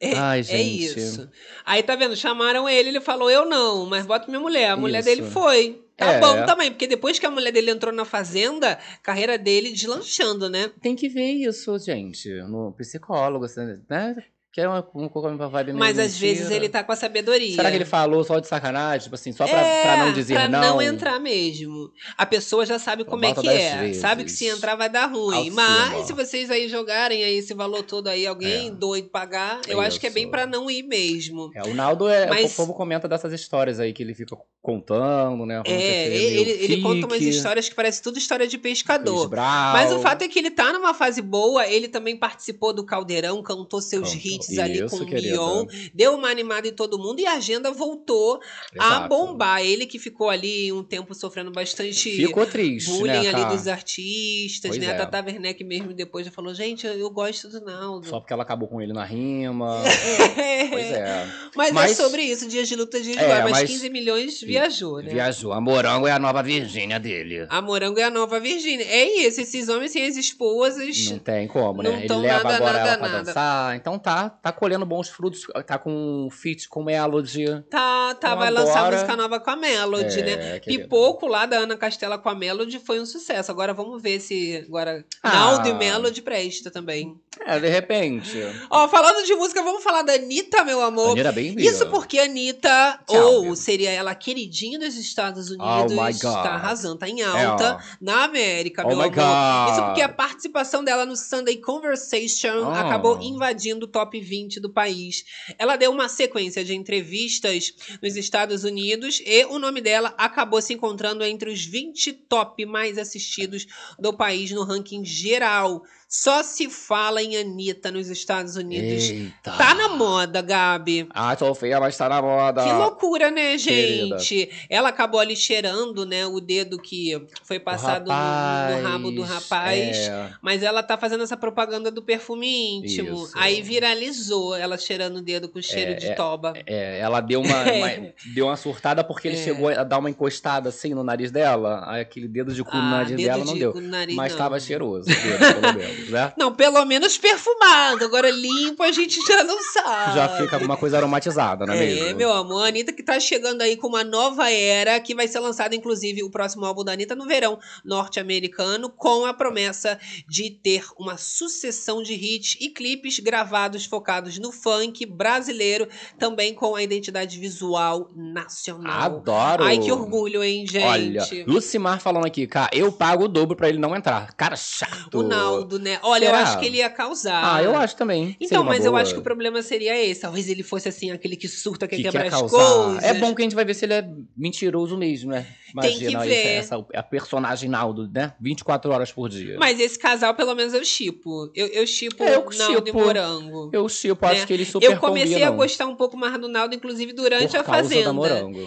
É, Ai, é isso. Aí tá vendo? Chamaram ele, ele falou: Eu não, mas bota minha mulher. A mulher Isso. dele foi. Tá É. bom também, porque depois que a mulher dele entrou na fazenda, carreira dele deslanchando, né? Tem que ver isso, gente. No psicólogo, assim, né? Que é uma, uma, uma vibe meio Mas às mentira. vezes ele tá com a sabedoria. Será que ele falou só de sacanagem? Tipo assim, só pra, é, pra não dizer pra não? não entrar mesmo. A pessoa já sabe como é que é. vezes. Sabe que se entrar vai dar ruim. Mas se vocês aí jogarem aí esse valor todo aí, alguém É. doido pagar, eu acho que é bem pra não ir mesmo. É, o Naldo é. Mas- O povo comenta dessas histórias aí que ele fica contando, né? É, aquele ele, meio ele conta umas histórias que parece tudo história de pescador. Mas o fato é que ele tá numa fase boa, ele também participou do Caldeirão, cantou seus Cantou. hits ali Isso, com o. Mion, deu uma animada em todo mundo e a agenda voltou a Exato. bombar. Ele que ficou ali um tempo sofrendo bastante Ficou triste, bullying né? ali cara? dos artistas, Pois né? é. A Tata Werneck mesmo depois já falou, gente, eu, eu gosto do Naldo. Só porque ela acabou com ele na rima. pois é. Mas, é Mas- sobre isso, dias de luta, dias de É, glória. Mas, mas- 15 milhões viajou, né? Viajou. A Morango é a nova Virgínia dele. A Morango é a nova Virgínia. É isso, esses homens sem as esposas. Não tem como, né? Não Ele leva nada, agora nada, ela pra nada. dançar. Então tá, tá colhendo bons frutos. Tá com um feat com Melody. Tá, tá, Então vai lançar agora- música nova com a Melody, É, né? querida. Pipoco lá da Ana Castela com a Melody foi um sucesso. Agora vamos ver se agora Ah. Naldo e Melody presta também. É, de repente. Ó, falando de música, vamos falar da Anitta, meu amor. Anitta bem. Isso porque a Anitta, Tchau, ou meu. seria ela queridinha dos Estados Unidos, Oh my God. tá arrasando, tá em alta É, na América, Oh meu amor. God. Isso porque a participação dela no Sunday Conversation Oh. acabou invadindo o top 20 do país. Ela deu uma sequência de entrevistas nos Estados Unidos e o nome dela acabou se encontrando entre os 20 top mais assistidos do país no ranking geral. Só se fala em Anitta nos Estados Unidos. Eita. Tá na moda, Gabi. Ah, Sofia, mas tá na moda. Que loucura, né, Querida. gente? Ela acabou ali cheirando, né, o dedo que foi passado no- no, rabo do rapaz. é. Mas ela tá fazendo essa propaganda do perfume íntimo. Isso. Aí viralizou ela cheirando o dedo com cheiro É, de é, toba. É, ela deu uma, uma- deu uma surtada porque ele É. chegou a dar uma encostada assim no nariz dela. Aí aquele dedo de cu no Ah, nariz dedo dela não de deu. cu no nariz, Mas não. tava cheiroso, o dedo, pelo menos, né? Não, pelo menos perfumado. Agora limpo a gente já não sabe. Já fica alguma coisa aromatizada, não é, É, mesmo? meu amor, a Anitta que tá chegando aí com uma nova era, que vai ser lançada, inclusive, o próximo álbum da Anitta no verão norte-americano, com a promessa de ter uma sucessão de hits e clipes gravados focados no funk brasileiro, também com a identidade visual nacional. Adoro. Ai, que orgulho, hein, gente? Olha, Lucimar falando aqui, cara, eu pago o dobro pra ele não entrar. Cara, chato. O Naldo, né? Olha, eu Será? acho que ele ia causar. Ah, eu acho também. Então, mas eu boa. acho que o problema seria esse. Talvez ele fosse assim, aquele que surta, que quebrar quer as coisas. É bom que a gente vai ver se ele é mentiroso mesmo, né? Tem que Imagina ver. essa, a personagem Naldo, né? 24 horas por dia. Mas esse casal, pelo menos, eu chipo. Eu, eu chipo É, eu Naldo e. Morango. Eu chipo, acho né? que eles super Eu comecei combinam. a gostar um pouco mais do Naldo, inclusive durante por a Fazenda.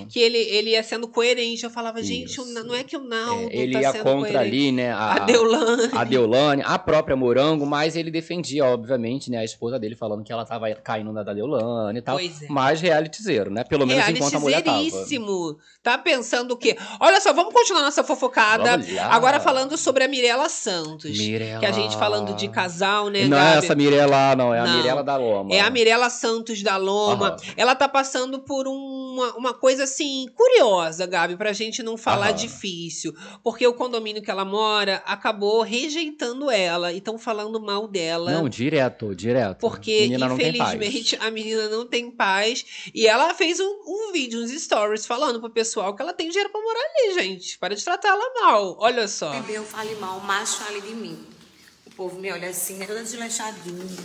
Que ele, ele ia sendo coerente. Eu falava, gente, o não é que o Naldo É, ele tá ia contra coerente. ali, né? A, A Deolane. a Deolane, a própria Morango, mas ele defendia, obviamente, né? A esposa dele falando que ela tava caindo na da Deolane e tal. Pois é. Mas realityzeiro, né? Pelo menos enquanto a mulher tava. Tá pensando o quê? Olha só, vamos continuar nossa fofocada. Agora falando sobre a Mirella Santos. Mirella. Que a gente falando de casal, né, Não é Gabi? essa Mirella, não. É a Não. Mirella da Loma. É a Mirella Santos da Loma. Aham. Ela tá passando por uma, uma coisa assim curiosa, Gabi, pra gente não falar Aham. difícil. Porque o condomínio que ela mora acabou rejeitando ela e estão falando mal dela. Não, direto, direto. Porque, Menina infelizmente, a menina não tem paz. E ela fez um, um vídeo, uns stories, falando pro pessoal que ela tem dinheiro pra morar ali, gente. Para de tratar ela mal. Olha só. Bebê, eu fale mal, o macho fale de mim. O povo me olha assim, é toda desleixadinha.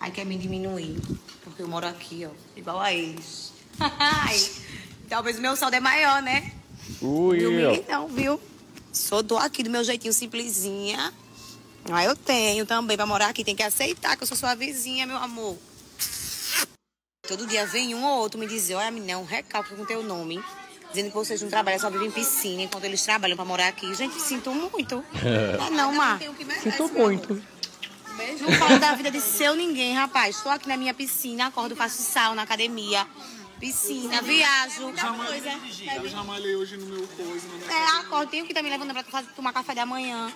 Aí quer me diminuir. Porque eu moro aqui, ó, igual a eles. Ai, Talvez o meu saldo é maior, né? Ui, mil não, viu? Sou do aqui, do meu jeitinho simplesinha. Ah, eu tenho também pra morar aqui. Tem que aceitar que eu sou sua vizinha, meu amor. Todo dia vem um ou outro me dizer, olha, menina, um recalque com teu nome. Dizendo que vocês não trabalham, só vivem em piscina, enquanto eles trabalham pra morar aqui. Gente, sinto muito. Não é não, Mar. Sinto muito. Não falo da vida de seu ninguém, rapaz. Estou aqui na minha piscina, acordo, faço sal na academia. Piscina, viajo. coisa. Eu já malhei hoje no meu coisa. no meu- É, acordo, tenho que me levando pra fazer, tomar café da manhã.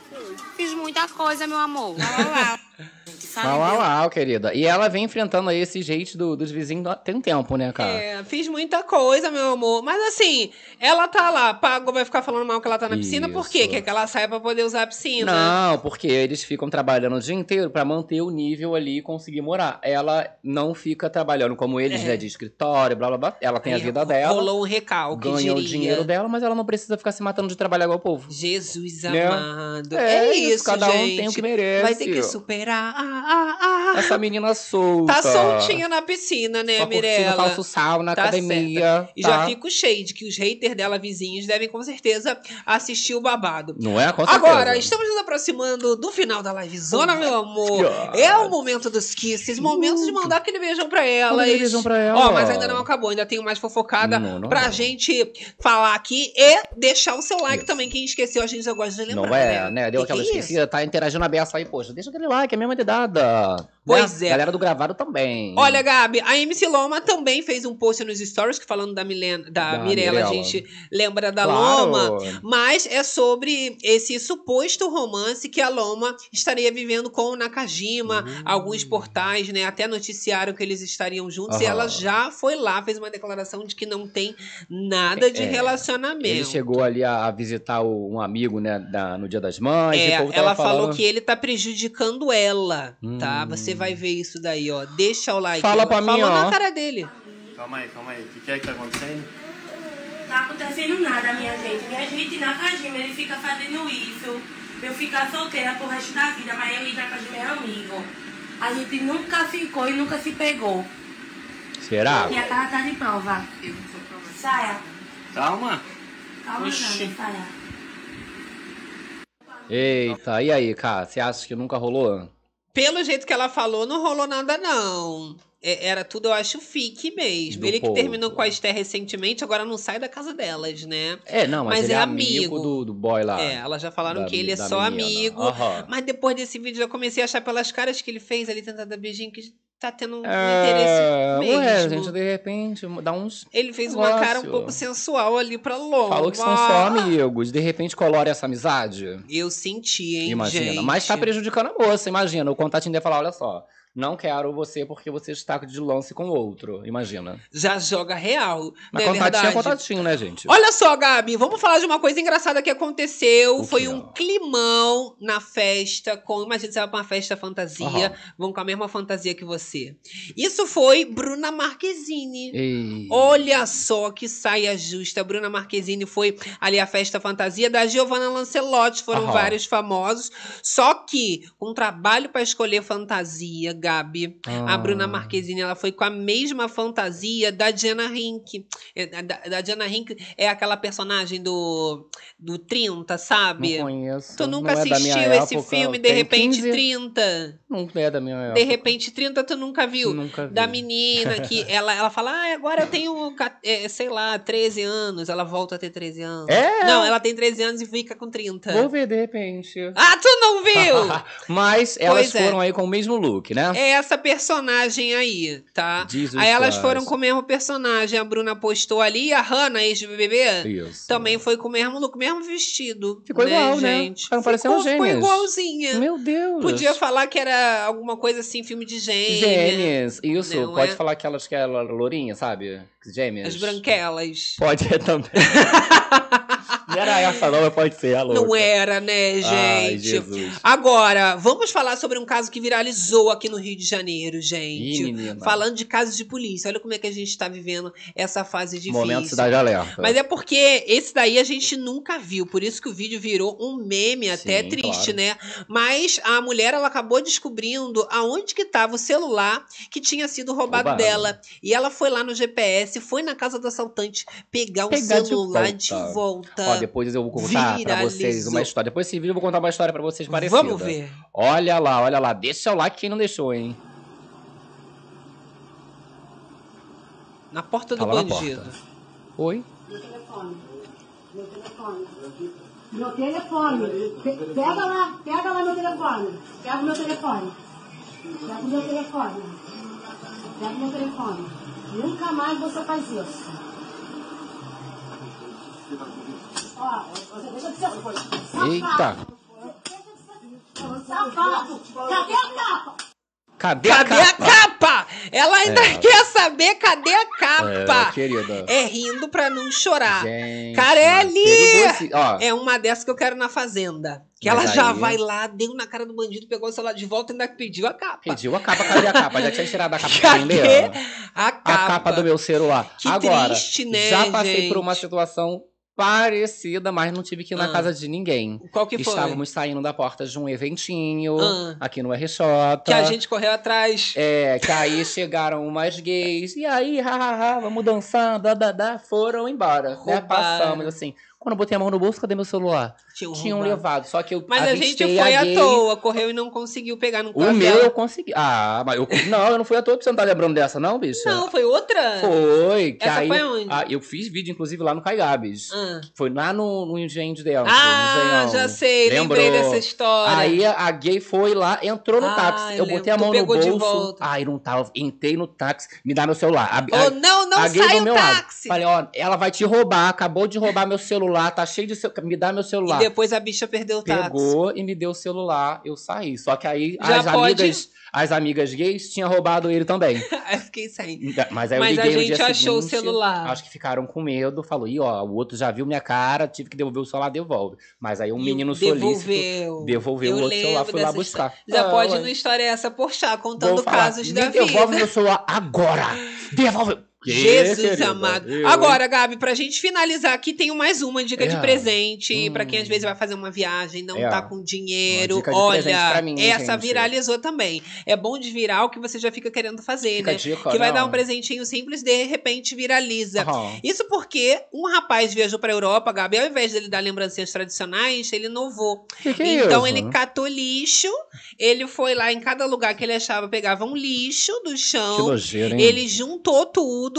Fiz muita coisa, meu amor. Lá, lá, lá. Gente, fala Mal, Deus. mal, querida. E ela vem enfrentando aí esse jeito do- dos vizinhos tem um tempo, né, cara? É, fiz muita coisa, meu amor. Mas assim, ela tá lá, pagou, vai ficar falando mal que ela tá na piscina. Por quê? Quer que ela saia pra poder usar a piscina? Não, porque eles ficam trabalhando o dia inteiro pra manter o nível ali e conseguir morar. Ela não fica trabalhando como eles, É. né, de escritório, blá blá blá. Ela tem a Aí vida dela, Rolou um recalque, ganha o diria. dinheiro dela, mas ela não precisa ficar se matando de trabalhar igual o povo. Jesus Né? amado. É É, isso, isso, cada um gente. tem o que merece. Vai ter que superar. Ah, ah, ah. Essa menina solta. Tá soltinha na piscina, né, Só curtindo Mirella? falso sal na Tá academia. certa. E tá? já fico cheio de que os haters dela, vizinhos, devem com certeza assistir o babado. Não é? Com certeza. Agora, estamos nos aproximando do final da livezona, meu amor. É o momento dos kisses, momento de mandar aquele beijão pra elas. aquele beijão pra ela. Ó, mas ainda não acabou, ainda tem mais fofocada Não, não, pra não. gente falar aqui e deixar o seu like também. Quem esqueceu, a gente já gosta de lembrar. Não é, né? Deu Que aquela que esquecida, tá interagindo a beça aí, poxa, deixa aquele like, é a mesma de dada. Pois é. Galera do gravado também. Olha, Gabi, a MC Loma também fez um post nos stories que falando da, Milen, da, Da Mirella, a gente lembra da Claro. Loma, mas é sobre esse suposto romance que a Loma estaria vivendo com o Nakajima. Uhum. Alguns portais, né, até noticiaram que eles estariam juntos e Aham. ela já foi lá, fez uma declaração de que não tem nada de É, relacionamento. Ele chegou ali a, a visitar o- um amigo, né, da- no Dia das Mães. e É, ela falou que ele tá prejudicando ela, tá? Hum. Você vai ver isso daí, ó. Deixa o like. Fala ó. pra mim, Falou ó. na cara dele. Calma aí, calma aí. O que, que é que tá acontecendo? Tá acontecendo nada, minha gente. Minha gente na Kajima, ele fica fazendo isso. Eu ficar solteira pro resto da vida, mas eu e Nakajima é amigo. A gente nunca ficou e nunca se pegou. Será? E a cara tá de prova. Saia. Calma. Calma, Oxi. Saia. Eita, e aí, cara? Você acha que nunca rolou? Pelo jeito que ela falou, não rolou nada, não. É- Era tudo, eu acho, fique mesmo. Do Ele que povo. terminou com a Esther recentemente, agora não sai da casa delas, né? É, não, mas, Mas ele é é amigo, do, do boy lá. É, elas já falaram Da- que ele é só menina. amigo. Aham. Mas depois desse vídeo, eu comecei a achar pelas caras que ele fez ali, tentando dar beijinho, que tá tendo um É, interesse mesmo. ué, gente, de repente, dá uns. Ele fez uma cara um negócio. pouco sensual ali pra Loma. Falou que são só amigos. De repente colore essa amizade. Eu senti, hein, Imagina. gente. Mas tá prejudicando a moça, imagina. O contatinho dele falar: olha só, não quero você porque você está de lance com outro. Imagina. Já joga real. Mas não é contatinho é contatinho, né, gente? Olha só, Gabi, vamos falar de uma coisa engraçada que aconteceu. Foi um climão na festa. Com, imagina, você vai pra uma festa fantasia, Aham. vão com a mesma fantasia que você. Isso foi Bruna Marquezine. Ei. Olha só que saia justa. Bruna Marquezine foi ali a festa fantasia da Giovanna Lancelotti. Foram Aham. vários famosos. Só que, com trabalho pra escolher fantasia, Gabi, a Ah. Bruna Marquezine ela foi com a mesma fantasia da Diana Rink. É, Da, da Diana Rink é aquela personagem do, do 30, sabe? Não conheço. Tu nunca Não é assistiu esse época. filme, de Tem repente 15? 30? Não é da minha época. De repente 30 tu nunca viu? Nunca vi. Da menina que ela, ela fala, ah, agora eu tenho, é, sei lá, 13 anos. Ela volta a ter 13 anos. É? Não, ela tem 13 anos e fica com 30. Vou ver de repente. Ah, tu não viu? Mas elas Pois é. foram aí com o mesmo look, né? É essa personagem aí, tá? Jesus aí elas Christ. foram com o mesmo personagem. A Bruna postou ali, a Hannah, ex-BBB, Isso. também foi com o mesmo look, mesmo vestido. Ficou né, igual, né? gente? Parecendo ficou, ficou gêmeas. igualzinha. Meu Deus. Podia falar que era alguma coisa assim, filme de gêmea. Gêmeas, isso. Não Pode é? falar aquelas que é lourinha, sabe? Gêmeas. As branquelas. Pode ser também. não era essa não, mas pode ser, a louca. Não era, né, gente? Ai, Jesus. Agora, vamos falar sobre um caso que viralizou aqui no Rio de Janeiro, gente. Ih. Falando de casos de polícia. Olha como é que a gente tá vivendo essa fase difícil. Momento Cidade Alerta. Mas é porque esse daí a gente nunca viu, por isso que o vídeo virou um meme até Sim, triste, claro. né? Mas a mulher ela acabou descobrindo aonde que estava o celular que tinha sido roubado, Roubado. dela. E ela foi lá no GPS, foi na casa do assaltante pegar o Pegar de celular de volta. volta. Ó, depois eu vou contar pra vocês uma história. Depois desse vídeo eu vou contar uma história pra vocês parecida. Vamos ver. Olha lá, olha lá. Deixa o like quem não deixou, hein? Na porta Tá do bandido. porta. Oi? Meu telefone. Meu telefone. Meu telefone. Pe- Pega lá, pega lá meu telefone. Pega o meu telefone. Pega o meu telefone. Pega o meu telefone. Nunca mais você faz isso. Eita. Safado. Cadê a capa? Cadê, Cadê a a capa? Ela ainda É. quer saber cadê a capa. É, querida. É rindo pra não chorar. Gente, Carelli! Ó, É uma dessas que eu quero na fazenda. Que Mas ela já aí- vai lá, deu na cara do bandido, pegou o celular de volta e ainda pediu a capa. Pediu a capa, cadê a capa? Já tinha tirado a capa Cadê vender? a A capa? capa do meu celular. Que Agora, triste, né, já passei gente? por uma situação parecida, mas não tive que ir na Ah. casa de ninguém. Qual que foi? Estávamos saindo da porta de um eventinho Ah. aqui no RJ. Que a gente correu atrás. É, que aí chegaram umas gays, e aí, hahaha, vamos dançar, dadadá, foram embora. Né? Passamos assim. Quando eu botei a mão no bolso, cadê meu celular? Tinham Tinham levado, só que eu Mas a gente foi à toa, correu e não conseguiu pegar no O meu eu consegui. Ah, mas eu. Não, eu não fui à toa, você não tá lembrando dessa, não, bicha? Não, foi outra? Foi. Que Essa aí, foi onde? Ah, eu fiz vídeo, inclusive, lá no Caigabes. Ah. Foi lá no, no Engenho de Dentro. Ah, já sei, lembrei Lembrou? dessa história. Aí a, a gay foi lá, entrou no Ah, táxi. eu Eu botei a lembro. mão Tu no bolso. Ai, não tava. Entrei no táxi, me dá meu celular. A, Falou, não, não a sai o meu lado. táxi. Falei, ó, ela vai te roubar, acabou de roubar meu celular, tá cheio de. Seu... Me dá meu E celular. depois a bicha perdeu o táxi. Pegou e me deu o celular, eu saí. Só que aí Já as pode- amigas, as amigas gays tinham roubado ele também. Aí eu fiquei sem. Mas aí Mas eu a liguei no gente achou o seguinte, celular. Acho que ficaram com medo. Falou, ih, ó, o outro já viu minha cara, tive que devolver o celular, devolve. Mas aí um E menino devolveu. solícito devolveu Eu o outro celular, fui lá buscar. Já Ah, pode ir no História Essa por chá, contando falar, casos da devolve vida. meu celular agora! Devolve! Que, Jesus querida? amado. Eu, Agora, Gabi, pra gente finalizar aqui, tenho mais uma dica de É. presente. Hum. Pra quem às vezes vai fazer uma viagem, não É. tá com dinheiro. De Olha, mim, essa gente. viralizou também. É bom de virar o que você já fica querendo fazer, Fica né? dica, que vai não. dar um presentinho simples, de repente viraliza. Aham. Isso porque um rapaz viajou pra Europa, Gabi, ao invés dele dar lembrancinhas tradicionais, ele inovou. Que que é então isso? ele catou lixo, ele foi lá em cada lugar que ele achava, pegava um lixo do chão. Que nojeira, hein? Ele juntou tudo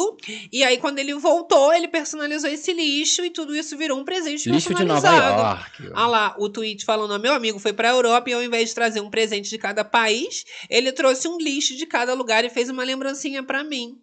e aí quando ele voltou, ele personalizou esse lixo e tudo isso virou um presente Lixo de Nova personalizado. York. Ah lá, o tweet falando, meu amigo foi pra Europa e ao invés de trazer um presente de cada país, ele trouxe um lixo de cada lugar e fez uma lembrancinha pra mim.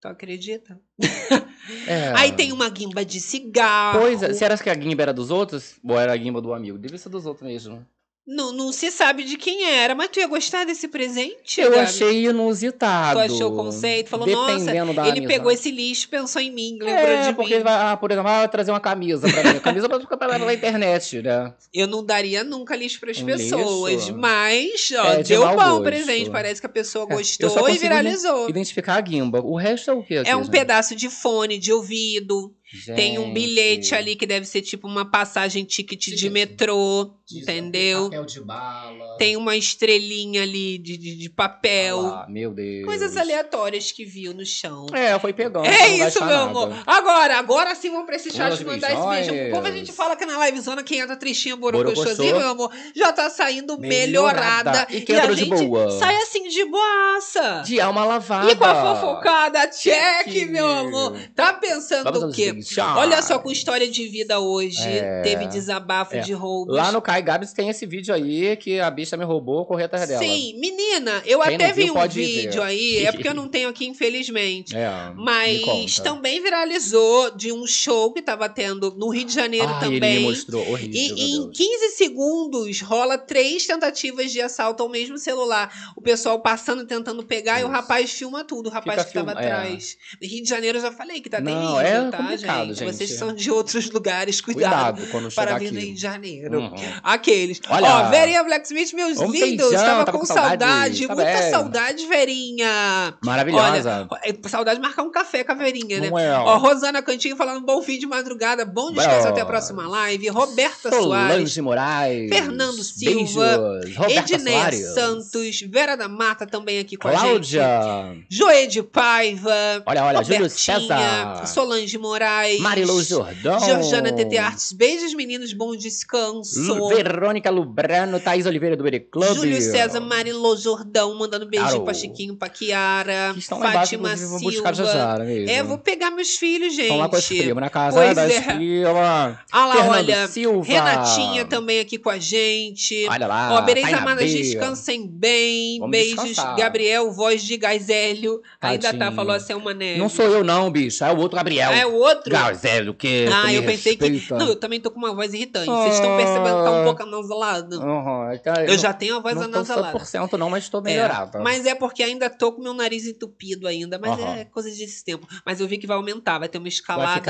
Tu acredita? É. Aí tem uma guimba de cigarro. Pois é, será que a guimba era dos outros? Ou era a guimba do amigo? Devia ser dos outros mesmo. Não, não se sabe de quem era, mas tu ia gostar desse presente? Eu Gabi? achei inusitado. Tu achou o conceito? Falou, nossa, ele amizade. pegou esse lixo, pensou em mim, lembrou É, de porque mim. ele vai, ah, por exemplo, ah, trazer uma camisa pra mim. A camisa vai ficar pela internet, né? Eu não daria nunca lixo pras Um pessoas, lixo? mas ó, É, de deu bom o presente. Parece que a pessoa É, gostou só e viralizou. Identificar a guimba. O resto é o quê? É aqui, um gente? pedaço de fone, de ouvido. Tem um Gente. bilhete ali que deve ser tipo uma passagem ticket de metrô, entendeu? Papel de bala. Tem uma estrelinha ali de, de, de papel. Ah, meu Deus. Coisas aleatórias que viu no chão. É, foi pegando. É isso, meu nada. amor. Agora, agora sim vamos pra esse chat mandar esse beijo. Como a gente fala que na livezona quem entra tristinha borocochosinho, Borocochô. meu amor, já tá saindo melhorada. Melhorada. E quem a entrou de gente boa? sai assim de boaça. De alma lavada. E com a fofocada, check, Check. meu amor. Tá pensando o quê? Beijos. Olha só com história de vida hoje. É. Teve desabafo É. de roubos. Lá no Kai Gabs tem esse vídeo aí que a bicha me roubou, corri atrás dela. Sim, menina, eu Quem até vi viu, um vídeo ver. aí, é porque eu não tenho aqui, infelizmente. É, Mas também viralizou de um show que tava tendo no Rio de Janeiro Ai, ele também. me mostrou. Horrível, E em Deus. 15 segundos rola três tentativas de assalto ao mesmo celular. O pessoal passando, tentando pegar, e o rapaz filma tudo, o rapaz Fica que tava é. atrás. Rio de Janeiro eu já falei que tá Não, terrível, é tá, complicado, gente? Vocês são de outros lugares, cuidado. Cuidado quando para chegar vir aqui. no Rio de Janeiro. Uhum. Aqueles. Olha. Ó, Verinha Blacksmith, meus lindos. beijão, tava, tava com com saudade, saudade. Muita bem. saudade, Verinha. Maravilhosa. Olha, é saudade de marcar um café com a Verinha, né? É, ó. Ó, Rosana Cantinho falando bom fim de madrugada. Bom descanso até a próxima live. Roberta Soares. Solange Moraes. Fernando Silva, Beijos. Roberta Soares. Santos, Vera da Mata também aqui com a Cláudia. gente. Joê de Paiva. Olha, olha, Júlio César. Solange Moraes. Marilu Jordão. Georgiana TT Artes. Beijos, meninos. Bom descanso. Lu- Verônica Lubrano, Thaís Oliveira do Bere Club. Júlio César, Marilô Jordão, mandando beijinho pra Chiquinho, pra Kiara. estão lá embaixo, Fátima vou Silva. já já, mesmo. É, vou pegar meus filhos, gente. Estão lá com as primas na casa Pois das é. primas. Ah lá, Fernando olha, Silva. Renatinha também aqui com a gente. Olha lá, Ó, Bereis Taina Amadas, descansem bem. Vamos Beijos, descansar. Gabriel, voz de Gazélio. Ainda tá, falou a Selma Neves. Não sou eu não, bicho. É o outro Gabriel. É o outro? Gazelho, que Ah, tu me eu pensei que. respeita. Não, eu também tô com uma voz irritante. Vocês estão percebendo que tá um Ah. pouco anasalado? Uhum, tá- Eu já tenho a voz não anasalada. 100% não, mas tô É, melhorada. mas é porque ainda tô com meu nariz entupido ainda, mas Aham. é coisa desse tempo. Mas eu vi que vai aumentar, vai ter uma escalada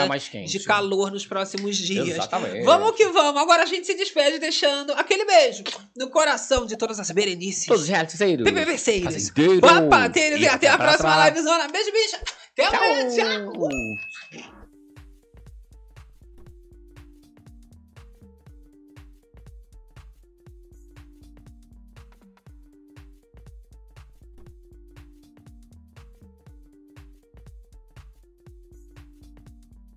de calor nos próximos dias. Exatamente. Vamos que vamos. Agora a gente se despede deixando aquele beijo no coração de todas as berenices. Todos os realizeiros. Fazendeiros. Papateiros e até a próxima livezona. Beijo, bicha. Até amanhã. Tchau.